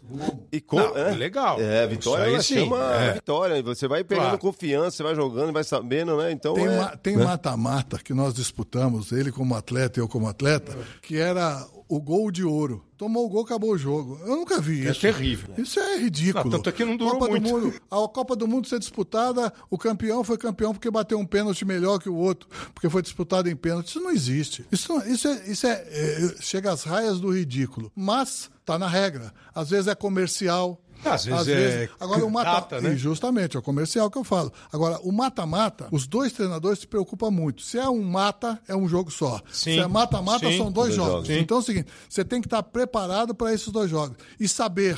E com, Não, é, legal. É, a vitória ela sim, chama é. a vitória. Você vai pegando Claro. confiança, você vai jogando, vai sabendo, né? Então, Tem, é, uma- tem né? mata-mata que nós disputamos, ele como atleta e eu como atleta, que era o gol de ouro. Tomou o gol, acabou o jogo. Eu nunca vi É isso. terrível. Isso é ridículo. Não, tanto é que não durou Copa muito. Do Mundo, a Copa do Mundo ser disputada, o campeão foi campeão porque bateu um pênalti melhor que o outro, porque foi disputado em pênalti. Isso não existe. Isso, não- isso, é, isso é, é, chega às raias do ridículo. Mas tá na regra. Às vezes é comercial. Às vezes é Agora o mata data, né? Justamente, é o comercial que eu falo. Agora, o mata-mata, os dois treinadores se preocupam muito. Se é um mata, é um jogo só. Sim. Se é mata-mata, são dois, Dois jogos. jogos. Então é o seguinte: você tem que estar preparado para esses dois jogos. E saber,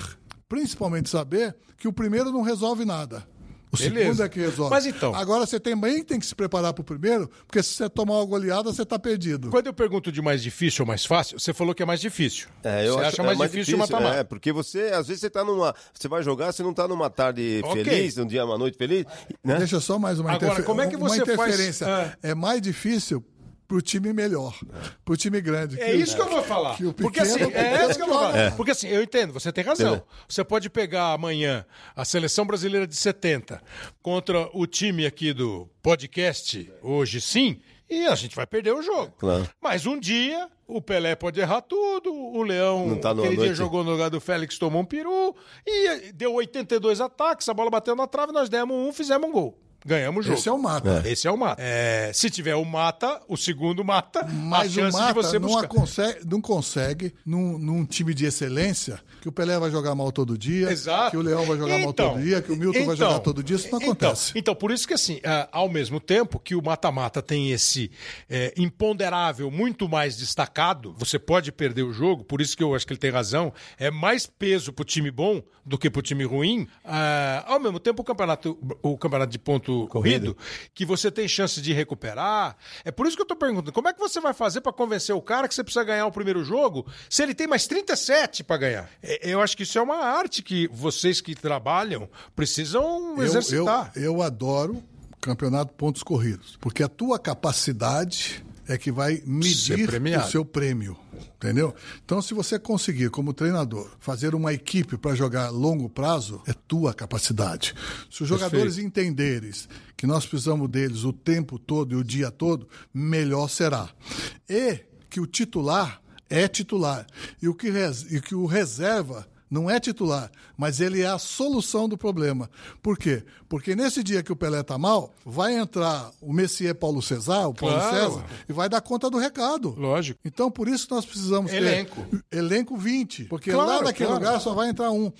principalmente saber, que o primeiro não resolve nada. O Beleza. segundo é que resolve. Mas então- Agora você também tem que se preparar para o primeiro, porque se você tomar uma goleada, você está perdido. Quando eu pergunto de mais difícil ou mais fácil, você falou que é mais difícil. É, eu você acho acha mais, é difícil o mata-mata. É, porque você, às vezes, você tá numa. Você vai jogar, você não tá numa tarde Ok. feliz, um dia, uma noite feliz. Né? Deixa só mais uma, Agora, interfe- como é que uma você faz- interferência. É mais difícil pro time melhor, pro time grande. É isso que eu vou falar. que o Porque assim, é isso que eu vou falar. Porque assim, eu entendo, você tem razão. É. Você pode pegar amanhã a seleção brasileira de 70 contra o time aqui do podcast, hoje sim, e a gente vai perder o jogo. Claro. Mas um dia o Pelé pode errar tudo, o Leão, Não tá aquele dia noite. jogou no lugar do Félix, tomou um peru, e deu 82 ataques, a bola bateu na trave, nós demos um, fizemos um gol. Ganhamos o jogo. Esse é o mata. Esse é o mata. É, se tiver o mata, o segundo mata, Mas a o chance Mata de você não, buscar. consegue, não consegue num, num time de excelência, que o Pelé vai jogar mal todo dia, Exato. que o Leão vai jogar mal Então, todo dia, que o Milton vai então, jogar todo dia. Isso não então, acontece. Então, por isso que assim, ah, ao mesmo tempo que o mata-mata tem esse é, imponderável muito mais destacado, você pode perder o jogo, por isso que eu acho que ele tem razão, é mais peso pro time bom do que pro time ruim. Ah, ao mesmo tempo, o campeonato, o campeonato de ponto corrido, que você tem chance de recuperar. É por isso que eu tô perguntando, como é que você vai fazer para convencer o cara que você precisa ganhar o primeiro jogo se ele tem mais 37 para ganhar? É, Eu acho que isso é uma arte que vocês que trabalham precisam Eu, exercitar. eu, eu adoro campeonato pontos corridos, porque a tua capacidade é que vai medir o seu prêmio. Entendeu? Então, se você conseguir, como treinador, fazer uma equipe para jogar longo prazo, é tua capacidade. Se os jogadores entenderem que nós precisamos deles o tempo todo e o dia todo, melhor será. E que o titular é titular. E o que, e que o reserva não é titular, mas ele é a solução do problema. Por quê? Porque nesse dia que o Pelé tá mal, vai entrar o Messier Paulo César, o Paulo Claro. César, e vai dar conta do recado. Lógico. Então, por isso que nós precisamos Elenco. ter elenco 20, porque Claro, lá naquele claro. lugar só vai entrar um.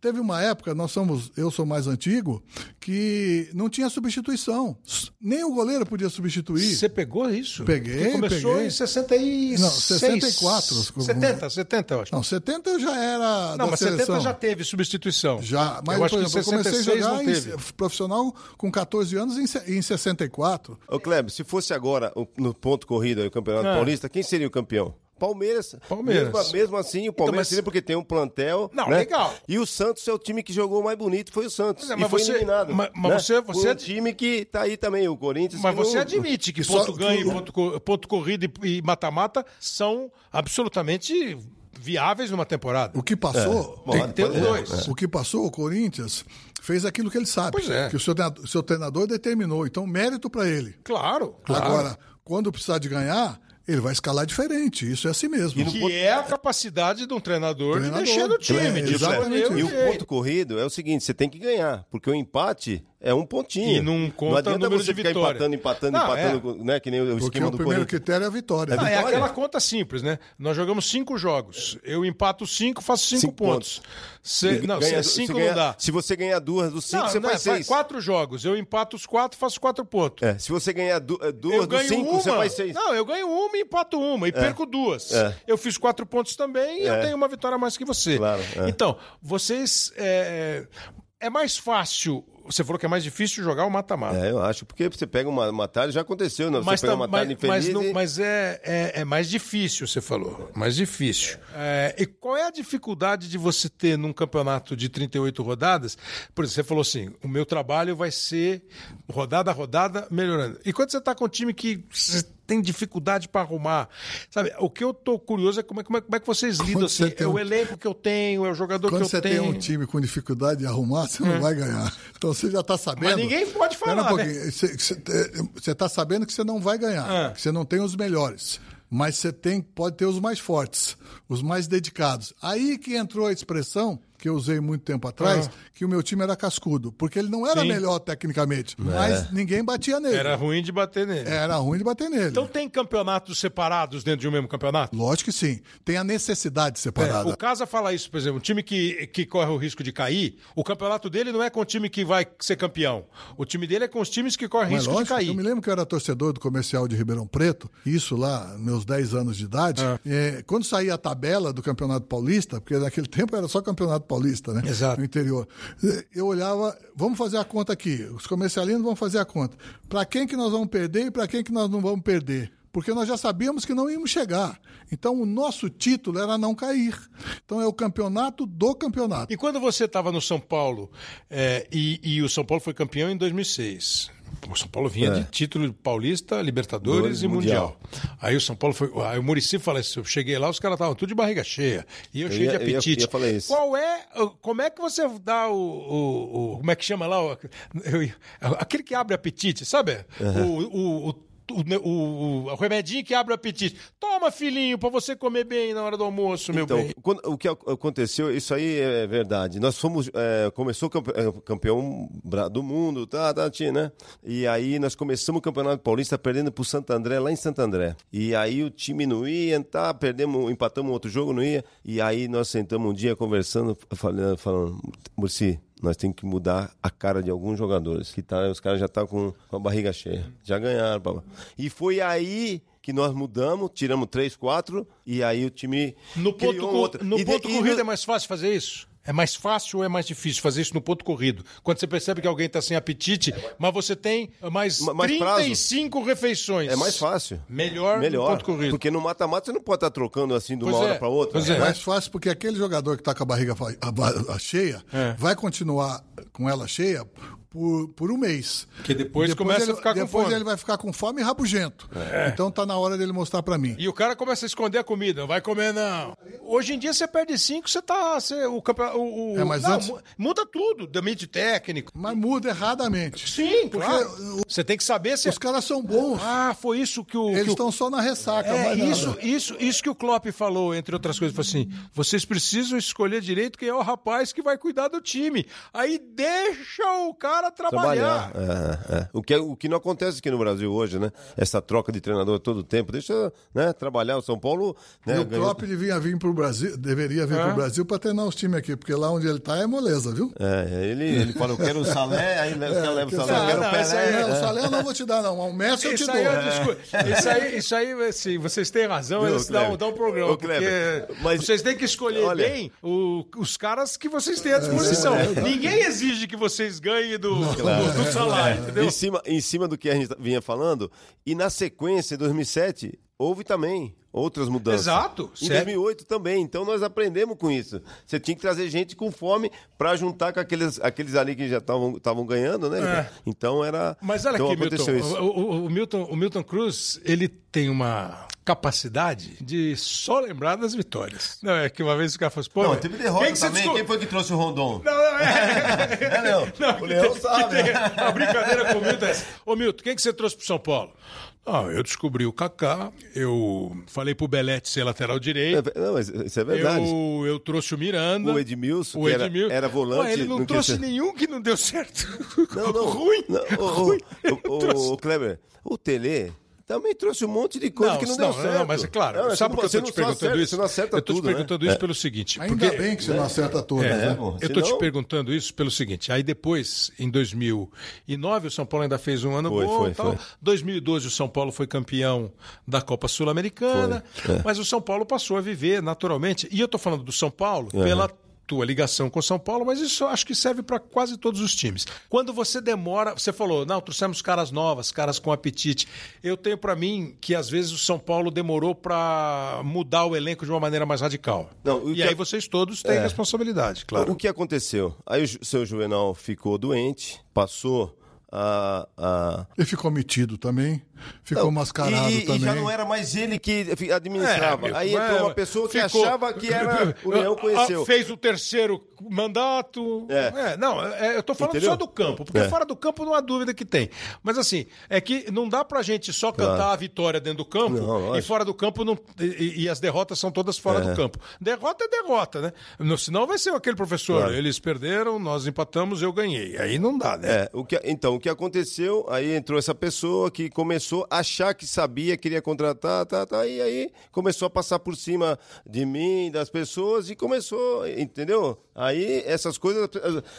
Teve uma época, nós somos, eu sou mais antigo, que não tinha substituição. Nem o goleiro podia substituir. Você pegou isso? Peguei, Porque começou peguei. em 66. Não, 64. 70, 70, eu acho. Não, 70 eu já era Não, mas seleção. 70 já teve substituição. Já, mas eu acho por que exemplo, eu comecei a 66 jogar não em, teve. Profissional com 14 anos em, em 64. Ô, Kleber, se fosse agora no ponto corrido aí, o Campeonato Ah. Paulista, quem seria o campeão? Palmeiras. Palmeiras. Mesmo, mesmo assim, o Palmeiras mas- seria porque tem um plantel. Não, né? legal. E o Santos é o time que jogou mais bonito, foi o Santos. Mas é, e mas foi você- eliminado. mas- mas né? você- você- Foi um time que tá aí também, o Corinthians. Mas que você não- admite que que só- ponto ganho, ponto, ponto corrido e- e mata-mata são absolutamente viáveis numa temporada. O que passou. Bom, Tem que ter os dois. O que passou, o Corinthians fez aquilo que ele sabe. Pois é. Que o seu, treinador- seu treinador determinou. Então, mérito para ele. Claro, claro. Agora, quando precisar de ganhar, ele vai escalar diferente. Isso é assim mesmo. que é a capacidade de um treinador, Treinador. de mexer no time, É, de E o ponto corrido é o seguinte: você tem que ganhar, porque o empate é um pontinho. E não conta adianta número você de ficar vitória. empatando, empatando, Não, empatando, é. né? Que nem o Porque esquema o do primeiro Corinthians. critério é a vitória. Não, é vitória. aquela conta simples, né? Nós jogamos cinco jogos. Eu empato cinco, faço cinco, Cinco pontos. Cê- não, Ganha- se se cinco ganha- não dá. Se você ganhar duas dos cinco, Não, você não, faz é, seis. quatro jogos. Eu empato os quatro, faço quatro pontos. É, se você ganhar du- eh, duas dos cinco, uma. você faz seis. Não, eu ganho uma e empato uma e perco duas. É. Eu fiz quatro pontos também e eu É. tenho uma vitória a mais que você. Claro, é. Então, vocês. É, é mais fácil. Você falou que é mais difícil jogar o mata-mata. É, eu acho, porque você pega uma, uma tarde, já aconteceu, né? Você Mas, pega uma mas, tarde infeliz mas, não- e- mas é, é, é mais difícil, você falou. Mais difícil. É, e qual é a dificuldade de você ter num campeonato de 38 rodadas? Por exemplo, você falou assim: o meu trabalho vai ser rodada a rodada melhorando. E quando você está com um time que tem dificuldade para arrumar, sabe? O que eu tô curioso é como é, como é, como é que vocês lidam Quando você assim. É o um- elenco que eu tenho, é o jogador Quando que eu você tenho. tem um time com dificuldade de arrumar, você não vai ganhar. Então você já está sabendo. Mas ninguém pode falar, um né? Você- Você você está sabendo que você não vai ganhar, Ah. que você não tem os melhores. Mas você tem, pode ter os mais fortes, os mais dedicados. Aí que entrou a expressão que eu usei muito tempo atrás, que o meu time era cascudo, porque ele não era Ah. Sim. melhor tecnicamente, mas ninguém batia nele. Era ruim de bater nele. Era ruim de bater nele. Então tem campeonatos separados dentro de um mesmo campeonato? Lógico que sim. Tem a necessidade É, separada. o Casa fala isso, por exemplo, um time que, que corre o risco de cair, o campeonato dele não é com o time que vai ser campeão. O time dele é com os times que correm Mas risco lógico, de cair. eu me lembro que eu era torcedor do comercial de Ribeirão Preto, isso lá, meus 10 anos de idade. Ah. É, quando saía a tabela do Campeonato Paulista, porque naquele tempo era só Campeonato Paulista, né? Exato. No interior. Eu olhava, vamos fazer a conta aqui. Os comercialinos vão fazer a conta. Para quem que nós vamos perder e para quem que nós não vamos perder? Porque nós já sabíamos que não íamos chegar. Então, o nosso título era não cair. Então, é o campeonato do campeonato. E quando você estava no São Paulo é, e, e o São Paulo foi campeão em 2006, o São Paulo vinha É. de título paulista, Libertadores e mundial. Mundial. Aí o São Paulo foi. Aí o Murici fala assim: eu cheguei lá, os caras estavam tudo de barriga cheia. E eu, Eu cheio ia- de eu ia- apetite. ia. Qual é. Como é que você dá o. o- o- como é que chama lá? O- eu- aquele que abre apetite, sabe? O- o- o o, o, o remedinho que abre o apetite. Toma, filhinho, pra você comer bem na hora do almoço, meu Então, bem. quando- o que ac- aconteceu, isso aí é verdade. Nós fomos, é, começou é, campeão do mundo, tá, tá, né? E aí nós começamos o Campeonato Paulista perdendo pro Santo André, lá em Santo André. E aí o time não ia, tá, perdemos, empatamos outro jogo, não ia. E aí nós sentamos um dia conversando, falando, falando Murci, nós temos que mudar a cara de alguns jogadores. Que tá, os caras já estão com, com a barriga cheia. Já ganharam. E foi aí que nós mudamos, tiramos três, quatro, e aí o time. No ponto, co- outra. no E de- ponto e corrido no- é mais fácil fazer isso? É mais fácil ou é mais difícil fazer isso no ponto corrido? Quando você percebe que alguém está sem apetite, mas você tem mais, Ma- mais prazo. 35 refeições. É mais fácil. Melhor, Melhor. no ponto corrido. Porque no mata-mata você não pode estar trocando assim de uma Pois hora é, para outra. pois é. É né? mais fácil porque aquele jogador que está com a barriga cheia É. vai continuar com ela cheia por, por um mês. Que depois começa ele, a ficar com depois fome. ele vai ficar com fome e rabugento. Então tá na hora dele mostrar pra mim. E o cara começa a esconder a comida, não vai comer não. Hoje em dia você perde cinco, você tá. Você, o. O, o- É, mas não, antes- mu- Muda tudo, demite técnico. Mas muda erradamente. Sim, Porque claro. Você tem que saber se. Os caras são bons. Ah, foi isso que o. Eles que o- estão só na ressaca. É, mais nada. isso, isso, isso que o Klopp falou, entre outras coisas, falou assim: vocês precisam escolher direito quem é o rapaz que vai cuidar do time. Aí deixa o cara trabalhar. Trabalhar. É, é. O, que, o que não acontece aqui no Brasil hoje, né? Essa troca de treinador todo tempo. Deixa né, trabalhar. O São Paulo. Né, E o Klopp devia vir pro Brasil, deveria vir É. pro Brasil pra treinar os times aqui, porque lá onde ele tá é moleza, viu? É, ele, ele fala, eu quero o Salé, aí os caras levam o Salé, eu quero não, o Pelé. Não, o Salé eu não vou te dar, não. O Messi eu te dou. é isso aí, isso aí, assim, vocês têm razão, Viu, eles dão, dão um programa, Ô, Kleber, porque mas- vocês têm que escolher Olha- bem o- os caras que vocês têm à disposição. Ninguém exige que vocês ganhem do, do- do salário, entendeu? Em cima, em cima do que a gente vinha falando, e na sequência, em 2007, houve também outras mudanças. Exato, Em certo. 2008 também. Então nós aprendemos com isso. Você tinha que trazer gente com fome para juntar com aqueles, aqueles ali que já estavam ganhando, né? É. Então era. Mas olha então, aqui, Milton, o, o- o Milton, o Milton Cruz, ele tem uma capacidade de só lembrar das vitórias. Não, é que uma vez o cara falou assim, pô, Não, teve derrota quem que você também. Quem foi que trouxe o Rondon? Não, não, é. É, Leão. Não, O Leão sabe, tem? A brincadeira com o Milton é essa. Ô, Milton, quem que você trouxe pro São Paulo? Ah, eu descobri o Kaká, eu falei pro Belete ser lateral direito. É, Não, mas isso é verdade. Eu, eu trouxe o Miranda. O Edmilson, o que era- Edmilson. era volante, Ué, ele não, trouxe ser- nenhum que não deu certo. Não, não. Ruim. Não, ruim. Ô, Kleber, o Tele também trouxe um monte de coisa Não, que não, não, deu certo. não, mas é claro. Não, sabe por que eu tô te perguntando acerta, isso? Você não acerta eu tudo, te perguntando né? isso pelo seguinte. Ainda porque... bem que você não acerta todas, É, né? pô. eu tô te perguntando isso pelo seguinte. Aí depois, em 2009, o São Paulo ainda fez um ano Foi, bom foi, e tal. foi. 2012, o São Paulo foi campeão da Copa Sul-Americana. É. Mas o São Paulo passou a viver naturalmente. E eu tô falando do São Paulo pela tua ligação com o São Paulo, mas isso eu acho que serve para quase todos os times. Quando você demora, você falou, não, trouxemos caras novas, caras com apetite. Eu tenho para mim que às vezes o São Paulo demorou para mudar o elenco de uma maneira mais radical. Não, e aí é- vocês todos têm responsabilidade, claro. O que aconteceu? Aí o seu Juvenal ficou doente, passou a. a... Ele ficou metido também, ficou Não, mascarado e, também. e já não era mais ele que administrava. É, Aí entrou é, uma pessoa que ficou- achava que era o Leão conheceu. Ah, Fez o terceiro mandato. É. não, é, eu tô falando Entendeu? só do campo, porque É. fora do campo não há dúvida que tem. Mas assim, é que não dá pra gente só cantar Claro. a vitória dentro do campo Não, e fora do campo não, e, e as derrotas são todas fora do campo. Derrota é derrota, né? No, senão vai ser aquele professor, Claro. eles perderam, nós empatamos, eu ganhei. Aí não dá, né? É, o que, então, o que aconteceu, aí entrou essa pessoa que começou a achar que sabia, queria contratar, tá, tá, e aí começou a passar por cima de mim, das pessoas, e começou, entendeu? Aí essas coisas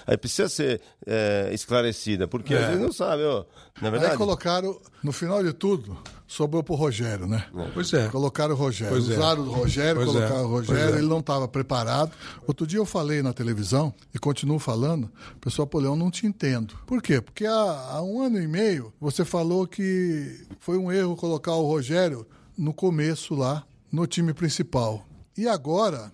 aí precisa ser é, esclarecida, porque É. às vezes não sabe, ó. Na Aí verdade. colocaram, no final de tudo, sobrou pro Rogério, né? Pois é. Colocaram o Rogério. Pois é. Usaram o Rogério, Pois é. colocaram o Pois Rogério, é. ele não estava preparado. Outro dia eu falei na televisão, e continuo falando, o pessoal, pô, Leão, não te entendo. Por quê? Porque há, há um ano e meio você falou que foi um erro colocar o Rogério no começo lá, no time principal. E agora,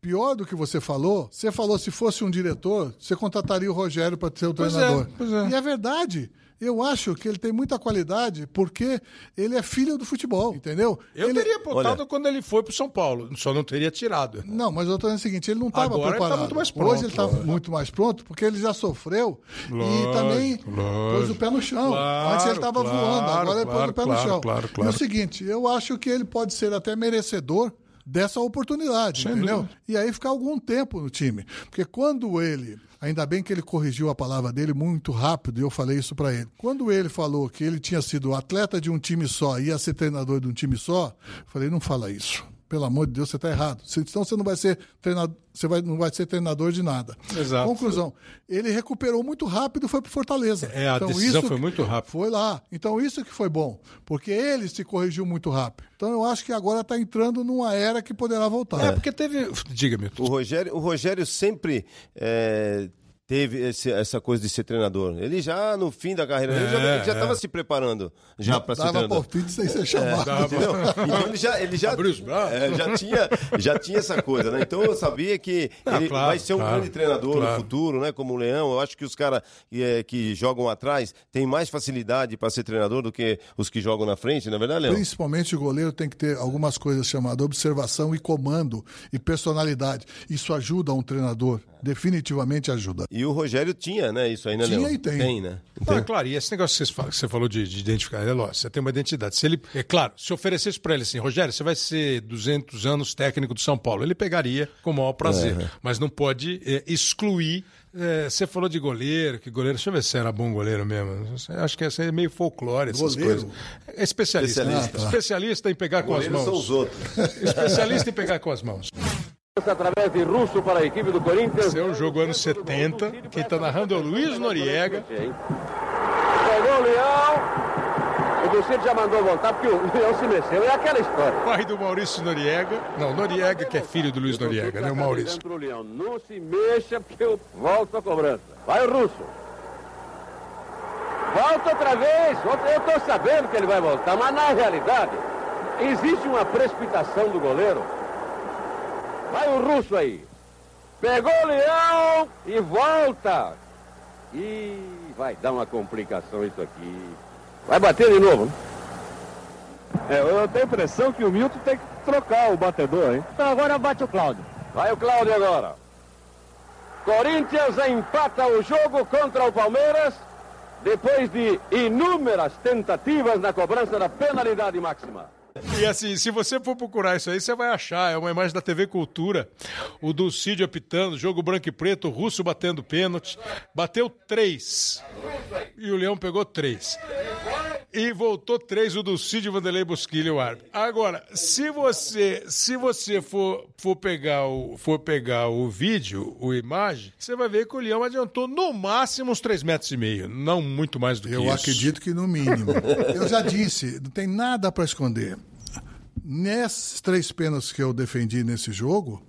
pior do que você falou, você falou se fosse um diretor, você contrataria o Rogério para ser o Pois é, treinador. pois é. E é verdade. Eu acho que ele tem muita qualidade porque ele é filho do futebol, entendeu? Eu Ele- teria botado Olha- quando ele foi pro São Paulo, só não teria tirado. Não, mas eu tô dizendo o seguinte, ele não estava Agora ele tá preparado. muito mais pronto. Hoje ele está muito mais pronto porque ele já sofreu e Lógico, também pôs lógico. o pé no chão. Claro, Antes ele estava claro, voando, agora ele pôs o pé claro, no chão. claro, E claro. o seguinte, eu acho que ele pode ser até merecedor dessa oportunidade, Sem entendeu? dúvida. E aí ficar algum tempo no time. Porque quando ele, ainda bem que ele corrigiu a palavra dele muito rápido, e eu falei isso para ele. Quando ele falou que ele tinha sido atleta de um time só e ia ser treinador de um time só, eu falei, não fala isso. Pelo amor de Deus, você está errado. Senão você não vai ser treinador, você vai, não vai ser treinador de nada. Exato. Conclusão, ele recuperou muito rápido e foi para Fortaleza. É, a decisão foi muito rápida. Foi lá. Então isso que foi bom, porque ele se corrigiu muito rápido. Então eu acho que agora está entrando numa era que poderá voltar. É, porque teve. Diga, Milton. O Rogério, o Rogério sempre é, teve esse- essa coisa de ser treinador. Ele já, no fim da carreira, já- ele já estava se preparando já para ser Dava treinador. palpite sem ser chamado. Entendeu? Então ele já, ele já, é, já, tinha, já tinha essa coisa, né? Então eu sabia que Ah, ele claro, vai ser um claro, grande treinador claro. no futuro, né? Como o Leão. Eu acho que os caras que, é, que jogam atrás têm mais facilidade para ser treinador do que os que jogam na frente, não é verdade, Leão? Principalmente o goleiro tem que ter algumas coisas chamadas observação e comando e personalidade. Isso ajuda um treinador, definitivamente ajuda. E o Rogério tinha, né? Isso aí, né, Tinha Leão? e tem. Tem, né? Não, é claro, e esse negócio que você falou de, de identificar, é lógico, você tem uma identidade. Se ele, é claro, se oferecesse para ele assim, Rogério, você vai ser 200 anos técnico do São Paulo, ele pegaria com o maior prazer, mas não pode é, excluir. é, você falou de goleiro, que goleiro, deixa eu ver se era bom goleiro mesmo. Acho que essa é meio folclore, essas Goleiro? coisas. É especialista. Especialista. Especialista em pegar com as Goleiros são mãos. os outros. Especialista em pegar com as mãos. através de Russo para a equipe do Corinthians. É o jogo anos 70. Quem está narrando é o Luiz Noriega. Pegou o Leão. O Ducito já mandou voltar porque o Leão se mexeu. É aquela história. Pai do Maurício Noriega. Não, Noriega, que é filho do Luiz Noriega, né? O Maurício. Leão. Não se mexa porque eu volto a cobrança. Vai o Russo. Volta outra vez. Eu estou sabendo que ele vai voltar, mas na realidade existe uma precipitação do goleiro. Vai o Russo aí. Pegou o Leão e volta. E vai dar uma complicação isso aqui. Vai bater de novo, né? É, eu tenho a impressão que o Milton tem que trocar o batedor, hein? Então agora bate o Cláudio. Vai o Cláudio agora. Corinthians empata o jogo contra o Palmeiras depois de inúmeras tentativas na cobrança da penalidade máxima. E assim, se você for procurar isso aí, você vai achar. É uma imagem da TV Cultura. O Dulcídio apitando, jogo branco e preto, o Russo batendo pênalti. Bateu três. E o Leão pegou três. E voltou três o Dulcídio Vanderlei Bosquilha, o árbitro. Agora, se você, se você for, for, pegar o, for pegar o vídeo, o imagem, você vai ver que o Leão adiantou no máximo uns três metros e meio. Não muito mais do que Eu isso. acredito que no mínimo. Eu já disse, não tem nada para esconder. Nesses três pênaltis que eu defendi nesse jogo,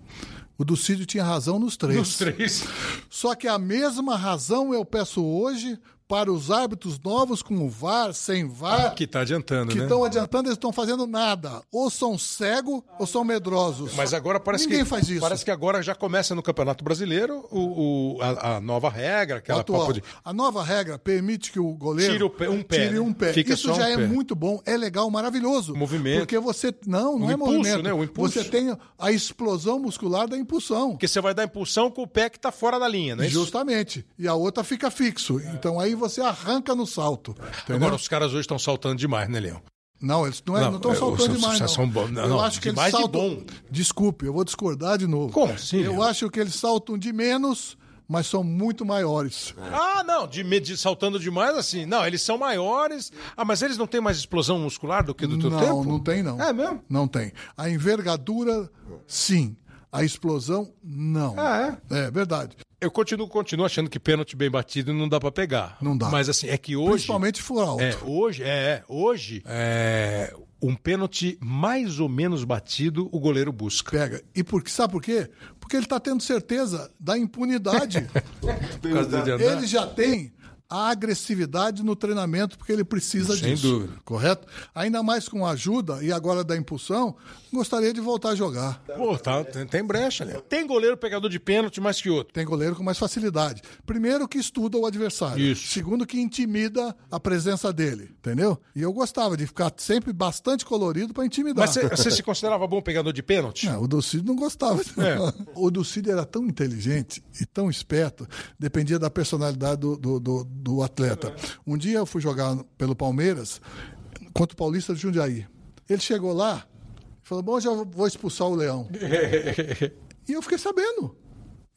o Ducídio tinha razão nos três. Os três. Só que a mesma razão eu peço hoje para os árbitros novos com o VAR, sem VAR, Que tá adiantando, que né? estão adiantando, eles estão fazendo nada. Ou são cegos ou são medrosos. Mas agora parece Ninguém que faz isso. parece que agora já começa no Campeonato Brasileiro o, o- a, a nova regra, aquela Atual. de A nova regra permite que o goleiro Tire o pé- um pé, tire né? um pé. Fica Isso só um já é pé. muito bom, é legal, maravilhoso. Movimento. Porque você não, não O é impulso, movimento. né? O impulso. Você tem a explosão muscular da impulsão. porque você vai dar impulsão com o pé que tá fora da linha, é isso? Justamente. E a outra fica fixo. Então aí você arranca no salto. Entendeu? Agora os caras hoje estão saltando demais, né, Leão? Não, eles não Não, estão é, saltando os- demais. Não. são bons. Não, eu não, acho que eles de saltam. bom. Desculpe, eu vou discordar de novo. Como assim, Eu Leão? acho que eles saltam de menos, mas são muito maiores. Ah, não, de, de saltando demais assim. Não, eles são maiores. Ah, mas eles não têm mais explosão muscular do que do teu não, tempo? não tem não. É mesmo? Não tem. A envergadura, sim. A explosão, não. Ah, é? verdade. Eu continuo, continuo achando que pênalti bem batido não dá pra pegar. Não dá. Mas assim, é que hoje. Principalmente for alto. É, hoje, é, é, hoje, é, um pênalti mais ou menos batido, o goleiro busca. Pega. E por, sabe por quê? Porque ele está tendo certeza da impunidade. Por causa de ele já tem a agressividade no treinamento porque ele precisa Sem disso. dúvida. Correto? Ainda mais com a ajuda e agora da impulsão, gostaria de voltar a jogar. Pô, tá, tem, tem brecha, né? Tem goleiro pegador de pênalti mais que outro. Tem goleiro com mais facilidade. Primeiro que estuda o adversário. Isso. Segundo que intimida a presença dele, entendeu? E eu gostava de ficar sempre bastante colorido para intimidar. Mas você- se considerava bom pegador de pênalti? Não, o Dulcídio não gostava. É. O Dulcídio era tão inteligente e tão esperto, dependia da personalidade do, do, do- do atleta. Um dia eu fui jogar pelo Palmeiras contra o Paulista de Jundiaí. Ele chegou lá falou: Bom, já vou expulsar o Leão. e eu fiquei sabendo.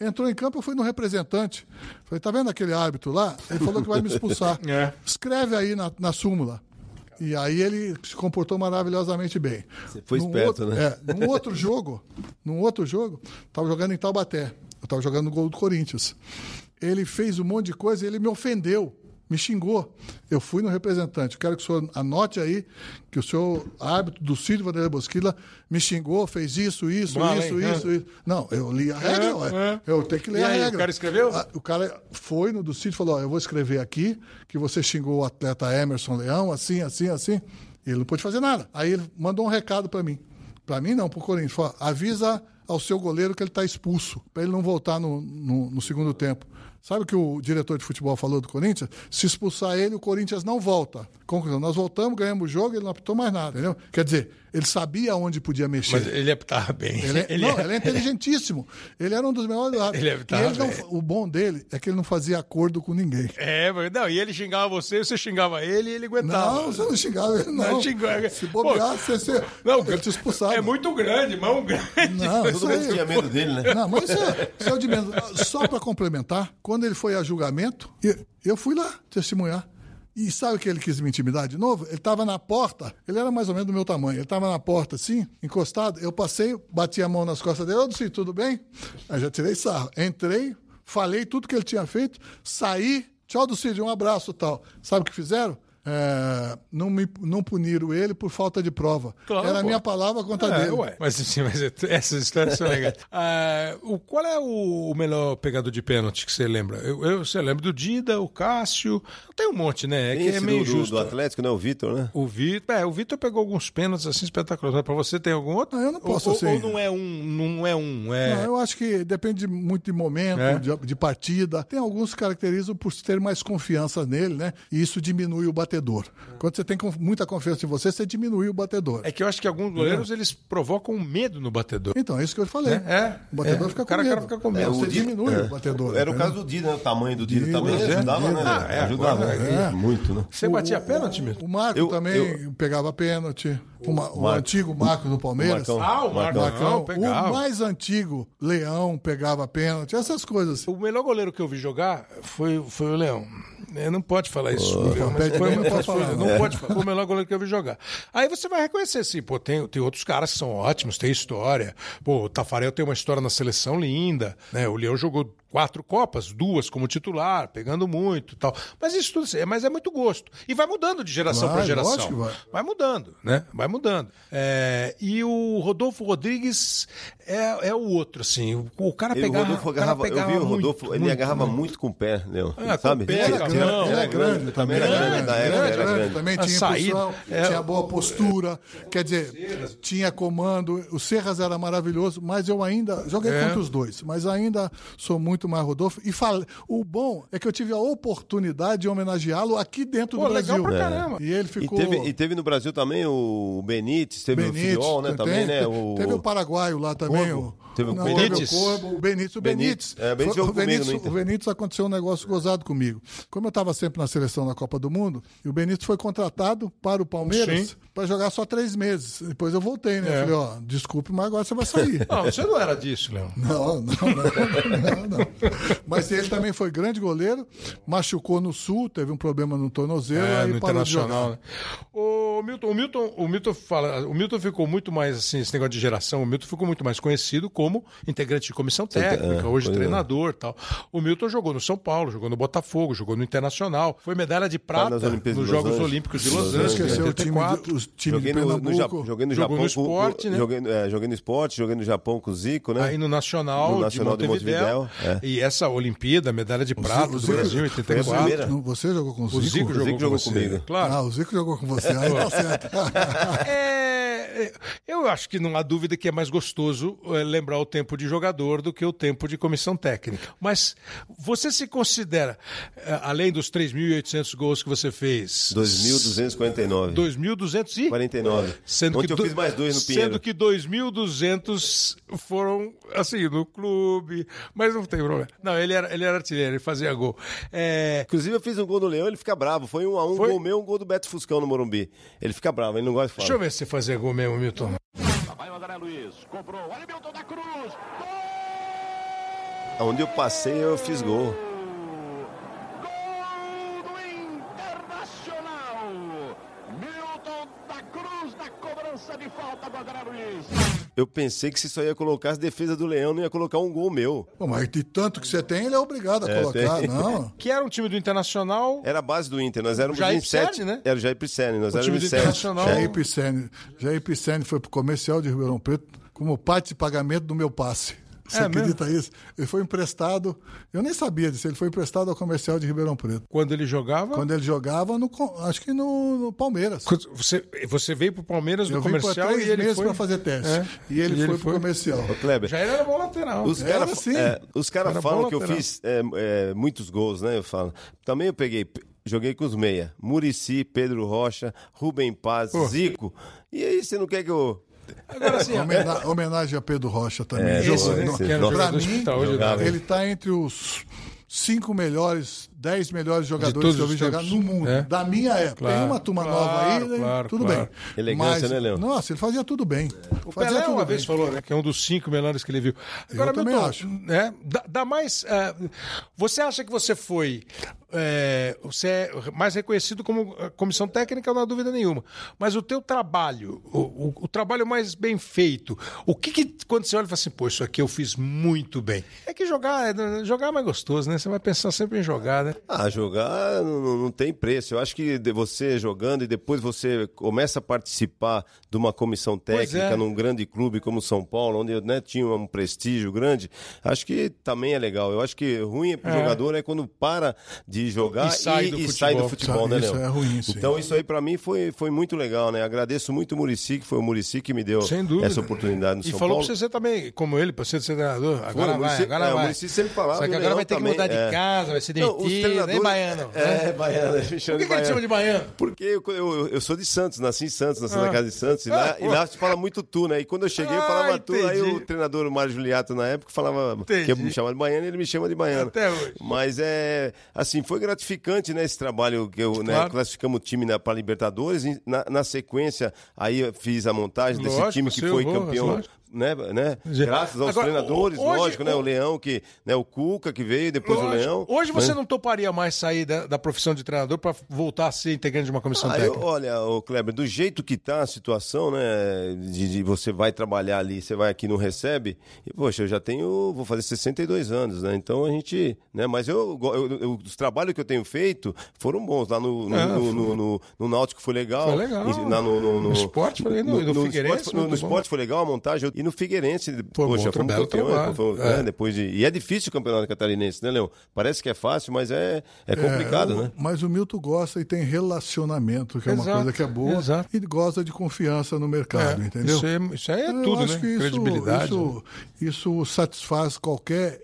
Entrou em campo, eu fui no representante. Falei: Tá vendo aquele árbitro lá? Ele falou que vai me expulsar. É. Escreve aí na, na súmula. E aí ele se comportou maravilhosamente bem. Você foi Num esperto, outro- né? É, num outro jogo, num outro jogo, tava jogando em Taubaté. Eu tava jogando no gol do Corinthians. Ele fez um monte de coisa e ele me ofendeu me xingou. Eu fui no representante. Quero que o senhor anote aí que o senhor, árbitro do Círio Vanderlei Bosquila, me xingou, fez isso, isso, Bom, isso, hein? isso, isso. Não, eu li a regra, É, é. Eu tenho que ler E a aí, o regra. cara escreveu? Ah, o cara foi no do Círio e falou: ó, eu vou escrever aqui que você xingou o atleta Emerson Leão, assim, assim, assim. Ele não pôde fazer nada. Aí ele mandou um recado para mim. Para mim, não, pro Corinthians. Falou, avisa ao seu goleiro que ele está expulso, para ele não voltar no, no, no segundo tempo. Sabe o que o diretor de futebol falou do Corinthians? Se expulsar ele, o Corinthians não volta. Conclusão, nós voltamos, ganhamos o jogo, ele não apitou mais nada, entendeu? Quer dizer, ele sabia onde podia mexer. Mas ele estava bem. Ele é, não, ele é inteligentíssimo. Ele era um dos melhores do Ele é- ele não-. O bom dele é que ele não fazia acordo com ninguém. É, mas não, e ele xingava você, você xingava ele e ele aguentava. Não, você não xingava ele, não. Não xingava. Se bobear, Pô, você, você Não, ele te expulsava. É muito grande, mão grande. Não, Todo mundo tinha medo dele, né? Não, mas isso é, isso é o de menos. Só para complementar, quando ele foi a julgamento, eu fui lá testemunhar. E sabe que ele quis me intimidar de novo? Ele estava na porta, ele era mais ou menos do meu tamanho. Ele estava na porta, assim, encostado. Eu passei, bati a mão nas costas dele. Ô, Dulce, tudo bem? Aí já tirei sarro. Entrei, falei tudo que ele tinha feito, saí. Tchau, Dulcídio, um abraço tal. Sabe o que fizeram? É, não, me, não puniram ele por falta de prova. Claro, Era a minha palavra contra É, dele. ué. Mas, assim, mas essas histórias são legais. Ah, o, qual é o, o melhor pegador de pênalti que você lembra? Eu, eu, você lembra do Dida, o Cássio. Tem um monte, né? É Tem que é esse meio do, do- justo. do Atlético, né? O Vitor, né? O Vitor, é, o Vitor pegou alguns pênaltis assim espetaculares. Pra você tem algum outro? Não, eu não posso, ou, assim. Ou não é um, não é um, é... Não, eu acho que depende muito de momento, É. de, de partida. Tem alguns que caracterizam por ter mais confiança nele, né? E isso diminui o batedor. Quando você tem muita confiança em você, você diminui o batedor. É que eu acho que alguns goleiros eles provocam medo no batedor. Então, é isso que eu falei. É, é, o batedor é. fica O cara- com medo. o cara fica com medo. Você o Dida- diminui é. o batedor. Era o caso do Dida, né? O tamanho do Dida Dida, também é, ajudava, Dida. né? Ah, é, ajudava né? muito, né? Você batia pênalti mesmo? O Marco Eu- também eu- pegava pênalti. O, Ma- o antigo Marco do Palmeiras. O Marcão. Ah, o Marcão, Marcão. pegava. O mais antigo, Leão, pegava pênalti. Essas coisas. O melhor goleiro que eu vi jogar foi, foi o Leão. É, não pode falar isso. Mas pede foi, não foi- pode foi- falar, não né? pode falar. Foi o melhor goleiro que eu vi jogar. Aí você vai reconhecer, sim, pô, tem, tem outros caras que são ótimos, tem história. Pô, o Tafarel tem uma história na seleção linda, né? O Leão jogou quatro Copas, duas como titular, pegando muito e tal. Mas isso tudo, é, mas é muito gosto. E vai mudando de geração Vai, para geração. lógico que vai. mudando, né? Vai mudando. É, e o Rodolfo Rodrigues é, é o outro, assim. O, o cara Ele, pegava. Rodolfo o cara agarrava, eu vi o muito, Rodolfo, ele muito, agarrava muito. muito, com o pé, Leão. É, com sabe? o pé, Ele mão. era grande, também era grande, época era grande, grande. Também tinha saída, impulsão, é. tinha boa postura. Quer dizer, tinha comando. O Serras era maravilhoso, mas eu ainda. Joguei É. contra os dois, mas ainda sou muito mais Rodolfo. E fale, o bom é que eu tive a oportunidade de homenageá-lo aqui dentro Pô, do legal Brasil. pra caramba. E ele E ficou. teve, e teve no Brasil também o Benítez, teve o Benítez, Fiol, né? tem- Também, né? O... Teve o paraguaio lá também. Corvo. O, Teve o não, Benítez? teve o o Benítez. O Benítez. Benítez. É, o Benítez Foi- o, Benítez o Benítez aconteceu um negócio gozado comigo. Como eu estava sempre na seleção da Copa do Mundo, e o Benítez foi contratado para o Palmeiras para jogar só três meses. Depois eu voltei, né? É. Falei, ó, desculpe, mas agora você vai sair. Não, você não era disso, Leão. Não, não, não, não, não. Mas ele também foi grande goleiro, machucou no sul, teve um problema no tornozelo, É, aí no parou de internacional. jogar. Né? O Milton, o Milton, o Milton fala, o Milton ficou muito mais assim, esse negócio de geração, o Milton ficou muito mais conhecido como integrante de comissão técnica, é, hoje é. treinador, e tal. O Milton jogou no São Paulo, jogou no Botafogo, jogou no Internacional, foi medalha de prata nas Olimpíadas nos de Los Jogos. Olímpicos de Los Los Angeles, Angeles, em Esqueceu o time, 84. de, de Joguei no, no Pernambuco. Japão, joguei no Jogou Japão no com- esporte, né? Joguei, é, joguei no esporte, joguei no Japão com o Zico, né? Aí no Nacional, No Nacional de de Montevidéu. Montevidéu, é. E essa Olimpíada, medalha de prata o do Zico- Brasil, em foi a 84. primeira. Não, Você jogou com o O Zico? Zico jogou, Zico com jogou você. comigo. Claro. Ah, o Zico jogou com você. Aí tá certo. É, eu acho que não há dúvida que é mais gostoso é, lembrar o tempo de jogador do que o tempo de comissão técnica. Mas você se considera, é, além dos 3.800 gols que você fez, 2.249. 2.200 e 49. Sendo Ontem que eu do- fiz mais dois no Pinheiro. Sendo que 2.200 foram, assim, no clube. Mas não tem problema. Não, ele era, ele era artilheiro, ele fazia gol. É, Inclusive, eu fiz um gol no Leão, ele fica bravo. Foi um a um, Foi? gol meu, um gol do Beto Fuscão no Morumbi. Ele fica bravo, ele não gosta de falar. deixa eu ver se você fazia gol mesmo, Milton. Vai o André Luiz, cobrou, olha Milton da Cruz. Onde eu passei, eu fiz gol. Gol do Internacional. Milton da Cruz na cobrança Eu pensei que você só ia colocar as defesas do Leão, não ia colocar um gol meu. Pô, mas de tanto que você tem, ele é obrigado a É, colocar. tem. Não. Que era um time do Internacional. Era a base do Inter, nós éramos Jair em sete. Né? Era o Jair Pisani, nós O time éramos do em sete. Internacional. É. Jair Pisani. Jair Pisani foi pro comercial de Ribeirão Preto como parte de pagamento do meu passe. Você É acredita isso? Ele foi emprestado, eu nem sabia disso, ele foi emprestado ao comercial de Ribeirão Preto. Quando ele jogava. Quando ele jogava, no, acho que no, no Palmeiras. Você, você veio pro Palmeiras Eu no comercial três e ele meses foi. para fazer teste. É. E ele E foi ele pro foi. comercial. Ô, Kleber, Já era bom lateral. Os caras assim. é, os cara Era falam que eu lateral. fiz é, é, muitos gols, né? Eu falo. Também eu peguei, joguei com os meia. Murici, Pedro Rocha, Rubem Paz, Zico. E aí, você não quer que eu. Agora assim, Homena- homenagem a Pedro Rocha também. É, Jogou- esse, né, pra mim, hospital ele está entre os cinco melhores, dez melhores De jogadores que eu vi jogar no mundo, É. da minha época. Claro, Tem uma turma claro, nova aí, né? claro, tudo claro. bem. Elegância, Mas, né, Leão? Nossa, ele fazia tudo bem. O fazia Pelé tudo uma bem. vez falou, né? Que é um dos cinco melhores que ele viu. Agora, Eu também Milton, acho. Né, dá, dá mais. eh, você acha que você foi. eh, você é mais reconhecido como eh, comissão técnica, não há dúvida nenhuma. Mas o teu trabalho, o, o- o trabalho mais bem feito, o que, que quando você olha e fala assim, pô, isso aqui eu fiz muito bem. É que jogar, é- jogar é mais gostoso, né? Você vai pensar sempre em jogar, né? Ah, jogar não, não- tem preço. Eu acho que de você jogando e depois você começa a participar de uma comissão Pois técnica é. num grande clube como São Paulo, onde né, tinha um prestígio grande, acho que também é legal. Eu acho que ruim pro É. jogador é quando para de jogar E sai do e futebol. sai do futebol, né, Isso Léo? é ruim, sim. Então isso aí pra mim foi, foi muito legal, né? Agradeço muito o Murici, que foi o Murici que me deu essa oportunidade no E São falou Paulo. pra você também, como ele, pra você ser treinador. Agora o vai, Muricy- agora é, o vai. Muricy sempre falava Só que agora vai ter que mudar de é. casa, vai ser Não, hein, treinadores- baiano? É, baiano. ele me Por chama que, que ele chama de baiano? Porque eu, eu, eu sou de Santos, nasci em Santos, nasci Ah. na casa de Santos. E, Ah, lá, pô. e lá se fala muito tu, né? E quando eu cheguei, eu Ah, falava tu. Aí o treinador, o Mário Juliato, na época, falava Entendi. que eu me chamava de baiano e ele me chama de baiano. Até hoje. Mas é, assim, foi gratificante, né, esse trabalho que eu, né, Claro. classificamos o time para Libertadores. Na, na sequência, aí eu fiz a montagem desse Lógico, time que foi campeão. lógico. Né, né? Graças aos Agora, treinadores, hoje- lógico, né? O o- Leão, que, né, o Cuca que veio, depois o Lógico. Leão. Hoje você né? não toparia mais sair da, da profissão de treinador para voltar a ser integrante de uma comissão Ah, eu- técnica? olha, o Kleber, do jeito que tá a situação, né? De, de você vai trabalhar ali, você vai aqui não recebe. E, poxa, eu já tenho, vou fazer 62 anos, né? Então a gente, né? Mas eu, eu- eu- os trabalhos que eu tenho feito foram bons. Lá no, no, É, no, foi- no, no- no Náutico foi legal. Foi legal. E lá no, no, No esporte foi legal. No no, no bom. esporte foi legal a montagem. E no Figueirense, Foi bom, poxa, fomos campeões. foi- É. né, depois de, e é difícil o campeonato catarinense, né, Leão? Parece que é fácil, mas é, é complicado, É, o- né? Mas o Milton gosta e tem relacionamento, que é uma Exato, coisa que é boa. exato. E gosta de confiança no mercado, É, entendeu? Isso, é, isso aí é Eu tudo, acho né? que isso- Credibilidade. Isso, isso satisfaz qualquer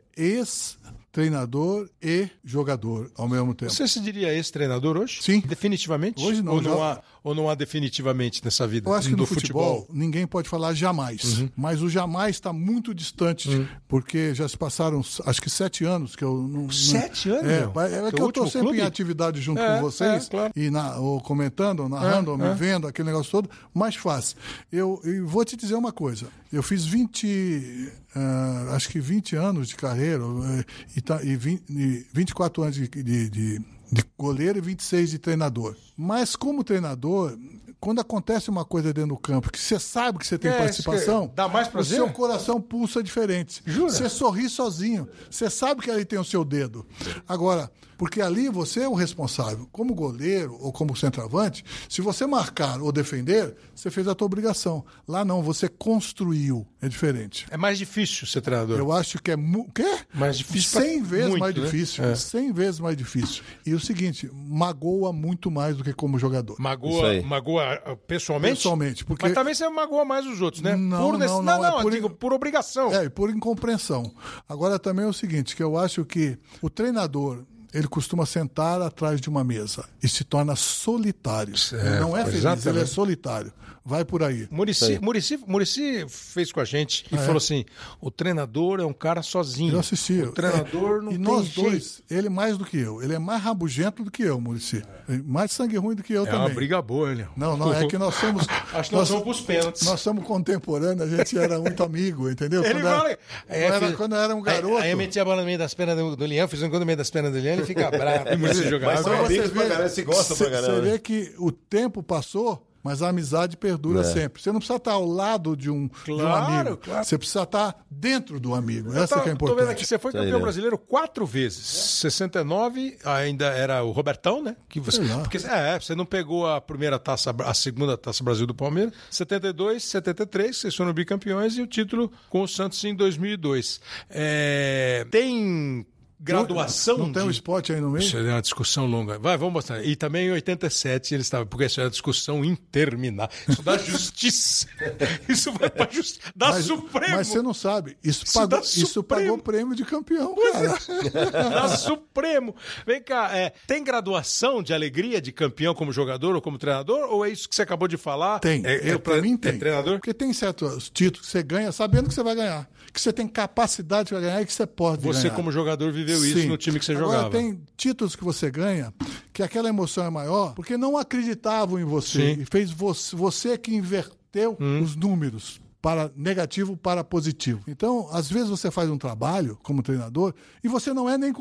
ex-treinador e jogador ao mesmo tempo. Você se diria ex-treinador hoje? Sim. Definitivamente? Hoje não, Ou não, já- há, ou não há definitivamente nessa vida? Eu acho que no futebol, ninguém pode falar jamais. Uhum. Mas o jamais está muito distante, porque já se passaram, acho que sete anos que eu não. não- Sete anos, É, é Seu que eu estou sempre clube? em atividade junto É, com vocês, é, claro. e na, ou comentando, ou narrando, É, ou me é. vendo, aquele negócio todo, mais fácil. Eu, e vou te dizer uma coisa. Eu fiz 20, ah, acho que 20 anos de carreira, eh, e, tá, e, 20, e 24 anos de, de, de, de goleiro e 26 de treinador. Mas como treinador, quando acontece uma coisa dentro do campo que você sabe que você tem É, participação, dá mais o prazer? seu coração pulsa diferente. Jura? Você sorri sozinho. Você sabe que ali tem o seu dedo. Agora, porque ali você é o responsável. Como goleiro ou como centroavante, se você marcar ou defender, você fez a tua obrigação. Lá não, você construiu. É diferente. É mais difícil ser treinador. Eu acho que é. Mu... Quê? Mais difícil pra- 100 vezes muito, mais né? difícil. É. 100 vezes mais difícil. E o seguinte, magoa muito mais do que como jogador. Magoa, magoa ah, pessoalmente? Pessoalmente, porque- Mas também você magoa mais os outros, né? Não, por não, não, não, não, é eu por- digo, por obrigação. É, e por incompreensão. Agora também é o seguinte, que eu acho que o treinador, ele costuma sentar atrás de uma mesa e se torna solitário. ele não é feliz, ele é exatamente. solitário. Vai por aí. Murici, Murici, Murici fez com a gente e falou assim: o treinador é um cara sozinho. Eu assisti. O treinador É, não E tem nós jeito. dois, ele mais do que eu. Ele é mais rabugento do que eu, Murici. Mais sangue ruim do que eu É também. uma briga boa, né? Não, não, é que nós somos. Acho que nós vamos pros pênaltis. Nós somos contemporâneos, a gente era muito amigo, entendeu? Ele quando, era, fala. quando, era, quando eu era um garoto. Aí, aí eu metia a bola no meio das pernas do, do Leão, fiz um gol no meio das pernas do Leão, ele fica bravo. E Murici jogava. Mas você pra vê- Você vê que o tempo passou, mas a amizade perdura É. sempre. Você não precisa estar ao lado de um, de um Claro, amigo. claro. Você precisa estar dentro do amigo. Eu Essa tá- que é Tô vendo importante. aqui, você foi campeão né? brasileiro quatro vezes. 69 ainda era o Robertão, né? Que você, lá. porque, é, você não pegou a primeira taça, a segunda taça Brasil do Palmeiras. 72, 73, vocês foram bicampeões e o título com o Santos em 2002. É, tem graduação Não tem um de- esporte aí no meio? Isso é uma discussão longa. Vai, vamos mostrar. E também em 87 ele estava, porque isso é uma discussão interminável. Isso dá justiça. isso vai para justiça. Da Mas, Supremo. mas você não sabe. Isso, Isso pagou, dá isso pagou prêmio de campeão, cara. da Supremo. Vem cá, é, tem graduação de alegria de campeão como jogador ou como treinador? Ou é isso que você acabou de falar? Tem. É, eu, pra tre- mim tem. É treinador? Porque tem certos títulos que você ganha sabendo que você vai ganhar. Que você tem capacidade para ganhar e que você pode Você, ganhar. como jogador, viveu isso Sim. no time que você Agora, jogava. tem títulos que você ganha que aquela emoção é maior porque não acreditavam em você. Sim. Hum. E fez você, você que inverteu os números para negativo para positivo. Então, às vezes você faz um trabalho como treinador e você não é nem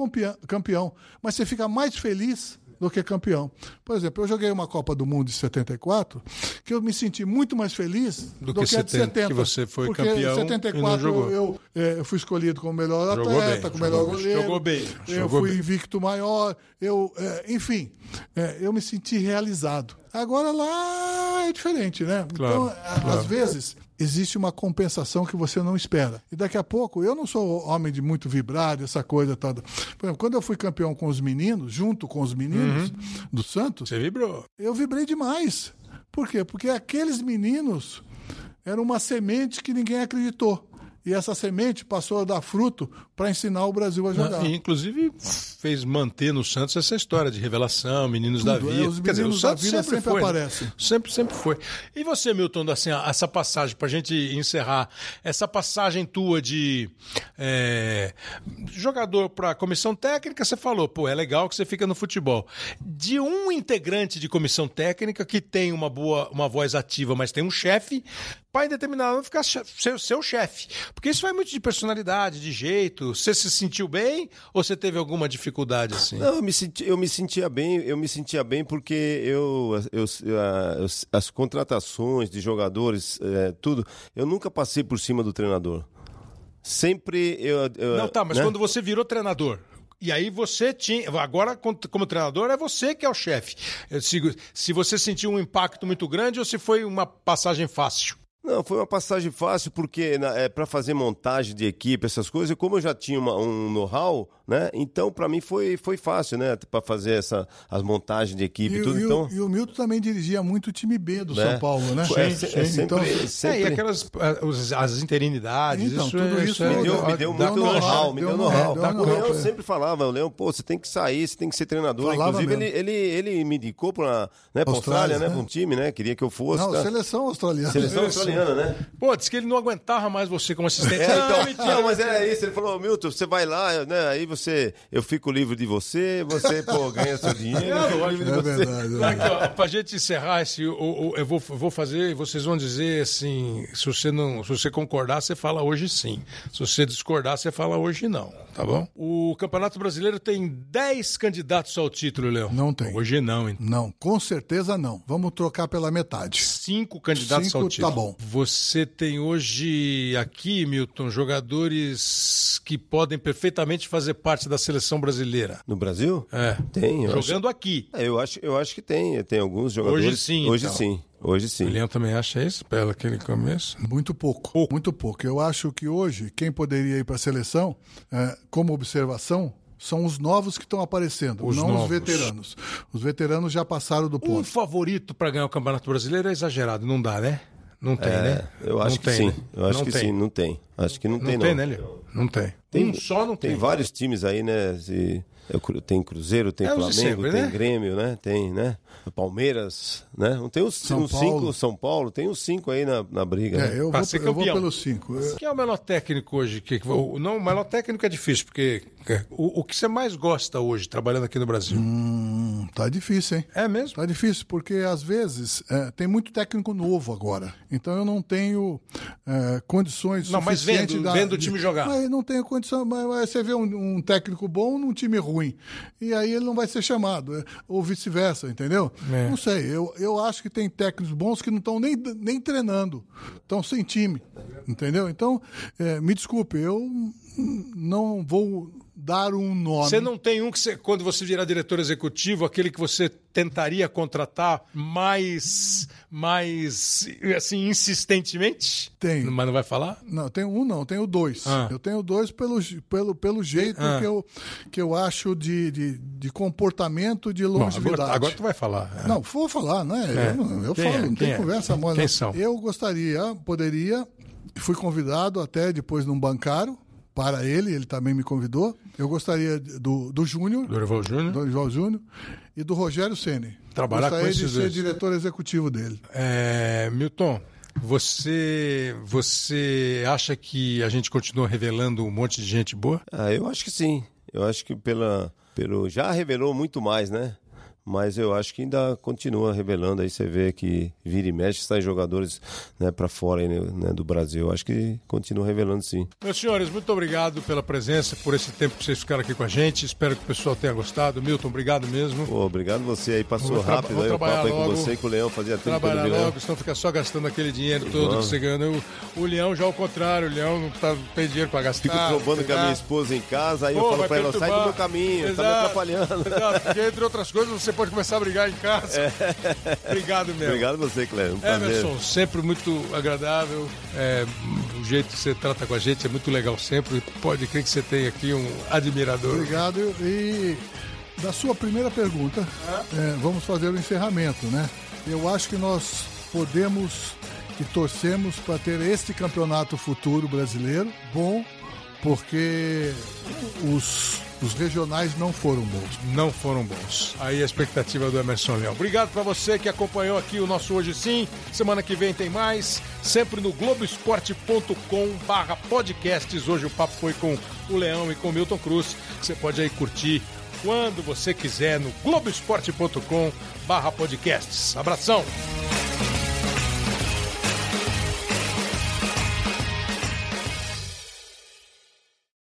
campeão mas você fica mais feliz do que campeão. Por exemplo, eu joguei uma Copa do Mundo de 74 que eu me senti muito mais feliz Do do, que que, a de 70, 70. que você foi porque campeão em e não 74 jogou. eu, é, eu fui escolhido como melhor Jogou atleta, bem, como melhor goleiro. jogou bem, Eu jogou fui bem. invicto maior, eu, é, enfim, é, eu me senti realizado. Agora lá é diferente, né? Claro, então, a- às vezes, existe uma compensação que você não espera. E daqui a pouco, eu não sou homem de muito vibrar, essa coisa toda. Por exemplo, quando eu fui campeão com os meninos, junto com os meninos Uhum. do Santos, Você vibrou. eu vibrei demais. Por quê? Porque aqueles meninos eram uma semente que ninguém acreditou. E essa semente passou a dar fruto para ensinar o Brasil a jogar. E, inclusive, fez manter no Santos essa história de revelação, meninos da Tudo, é, vida. os Quer dizer, o da Santos vida sempre, sempre foi. né? aparecem. Sempre, sempre foi. E você, Milton, assim, essa passagem, pra gente encerrar, essa passagem tua de é, jogador pra comissão técnica, você falou, pô, é legal que você fica no futebol. De um integrante de comissão técnica que tem uma boa, uma voz ativa, mas tem um chefe, para em determinado momento ficar seu, seu chefe. Porque isso vai muito de personalidade, de jeito. Você se sentiu bem ou você teve alguma dificuldade assim? Não, eu me, senti, eu me sentia bem, eu me sentia bem porque eu, eu, eu- as, contratações de jogadores, é, tudo, eu nunca passei por cima do treinador. Sempre eu. eu- Não, tá, mas né? quando você virou treinador. E aí você tinha. Agora, como treinador, é você que é o chefe. Digo, Se você sentiu um impacto muito grande ou se foi uma passagem fácil? Não, foi uma passagem fácil porque é, para fazer montagem de equipe, essas coisas, como eu já tinha uma- um know-how, né? Então para mim foi, foi fácil, né? Para fazer essa as montagens de equipe E, tudo. e o- então, e o Milton também dirigia muito o time B do né? São Paulo, né? É, se- é sempre, Então, sempre- É, e aquelas as interinidades. Então, isso tudo é- isso é- me deu, me deu muito know-how, me deu know-how, deu O Leão sempre falava, o Leão, pô, você tem que sair, você tem que ser treinador. Falava Inclusive, ele, mesmo. ele, ele me indicou para né, pra Austrália, Austrália, né? né? Pra um time, né? Queria que eu fosse. não, tá? seleção australiana. Seleção australiana, né? Pô, disse que ele não aguentava mais você como assistente. É, Não, então, não, mas era isso. Ele falou, Milton, você vai lá, né? Aí você, eu fico livre de você, você, pô, ganha seu dinheiro, eu fico livre de É você. verdade. é ó, pra gente encerrar esse, o- eu vou, eu vou fazer, e vocês vão dizer assim, se você não, se você concordar, você fala hoje sim. Se você discordar, você fala hoje não, tá bom? O Campeonato Brasileiro tem 10 candidatos ao título, Léo. Não tem. Hoje não, hein? Não, com certeza não. Vamos trocar pela metade. Cinco candidatos Cinco, ao título. tá bom. Você tem hoje aqui, Milton, jogadores que podem perfeitamente fazer parte da seleção brasileira. No Brasil? É. Tem, eu acho. Jogando aqui. É, Eu acho, eu acho que tem. Tem alguns jogadores. Hoje sim, Hoje então. sim. Hoje sim. O Leão também acha isso, pelo aquele começo? Muito pouco, Muito pouco. Eu acho que hoje, quem poderia ir para a seleção, é, como observação, são os novos que estão aparecendo, Os não novos. os veteranos. Os veteranos já passaram do Um ponto. favorito para ganhar o Campeonato Brasileiro é exagerado, não dá, né? Não tem, né? É, Eu acho Não que tem, sim. né? Eu acho Não que tem. sim, não tem. Acho que não, Não tem, tem, não. né, Léo? Não tem. Tem- um só não tem. Tem vários times aí, né? Se- é Tem Cruzeiro, tem É os Flamengo, sempre, tem né? Grêmio, né? Tem, né? Palmeiras, né? Não tem os, São uns Paulo. cinco, São Paulo, tem uns cinco aí na, na briga, É, né? eu, vou, eu vou pelos cinco. Quem é o melhor técnico hoje? Que, que- o, não, o melhor técnico é difícil, porque o, o que você mais gosta hoje, trabalhando aqui no Brasil? Hum. Tá difícil, hein? É mesmo? Tá difícil, porque às vezes é, tem muito técnico novo agora. Então eu não tenho é, condições Não, mas suficientes vendo- da- vendo o time jogar. Mas não tenho condição. Mas, mas você vê um, um técnico bom num time ruim. E aí ele não vai ser chamado. é, ou vice-versa, entendeu? É. Não sei. Eu, eu acho que tem técnicos bons que não estão nem, nem treinando. Estão sem time. Entendeu? Então, é, me desculpe, eu não vou dar um nome. Você não tem um que você, quando você virar diretor executivo, aquele que você tentaria contratar mais, mais assim, insistentemente? Tenho. Mas não vai falar? Não, tenho um não, tenho dois. Ah. Eu tenho dois pelo, pelo, pelo jeito Ah. que, eu, que eu acho de, de, de comportamento de Bom, longevidade. agora, agora tu vai falar. é. Não, vou falar, né? É. Eu, eu falo, é? não tem é? conversa mole. Quem são? Eu gostaria, poderia, fui convidado até depois num bancário para ele, ele também me convidou. Eu gostaria do, do Júnior, Dorival Júnior. do João Júnior, e do Rogério Ceni. Trabalhar com gostaria de esses ser dois. diretor executivo dele. É, Milton, você, você acha que a gente continua revelando um monte de gente boa? Ah, eu acho que sim. Eu acho que pela, pelo já revelou muito mais, né? Mas eu acho que ainda continua revelando. Aí você vê que vira e mexe, sai jogadores né, para fora né, do Brasil. Eu acho que continua revelando sim. Meus senhores, muito obrigado pela presença, por esse tempo que vocês ficaram aqui com a gente. Espero que o pessoal tenha gostado. Milton, obrigado mesmo. Pô, obrigado você aí, passou rápido aí o papo aí com você e com o Leão. Fazia tempo que eu Trabalhar vi Leão. logo, senão fica só gastando aquele dinheiro todo Vamos. que você ganha. O, o Leão já ao contrário, o Leão não, tá, não tem dinheiro pra gastar. Fico trombando com a minha esposa em casa, aí Pô, eu falo vai pra ela, sai do meu caminho, tá me Exato, atrapalhando. Exato, porque entre outras coisas você pode começar a brigar em casa. Obrigado mesmo. Obrigado você, Cléber. Um prazer. Emerson, sempre muito agradável. É, o jeito que você trata com a gente é muito legal sempre. Pode crer que você tem aqui um admirador. Obrigado. E da sua primeira pergunta, é, vamos fazer o encerramento, né? Eu acho que nós podemos e torcemos para ter este campeonato futuro brasileiro bom, porque os, os regionais não foram bons. Não foram bons. Aí a expectativa do Emerson Leão. Obrigado para você que acompanhou aqui o nosso Hoje Sim. Semana que vem tem mais. Sempre no globoesporte.com barra podcasts. Hoje o papo foi com o Leão e com o Milton Cruz. Você pode aí curtir quando você quiser no globoesporte.com barra podcasts. Abração!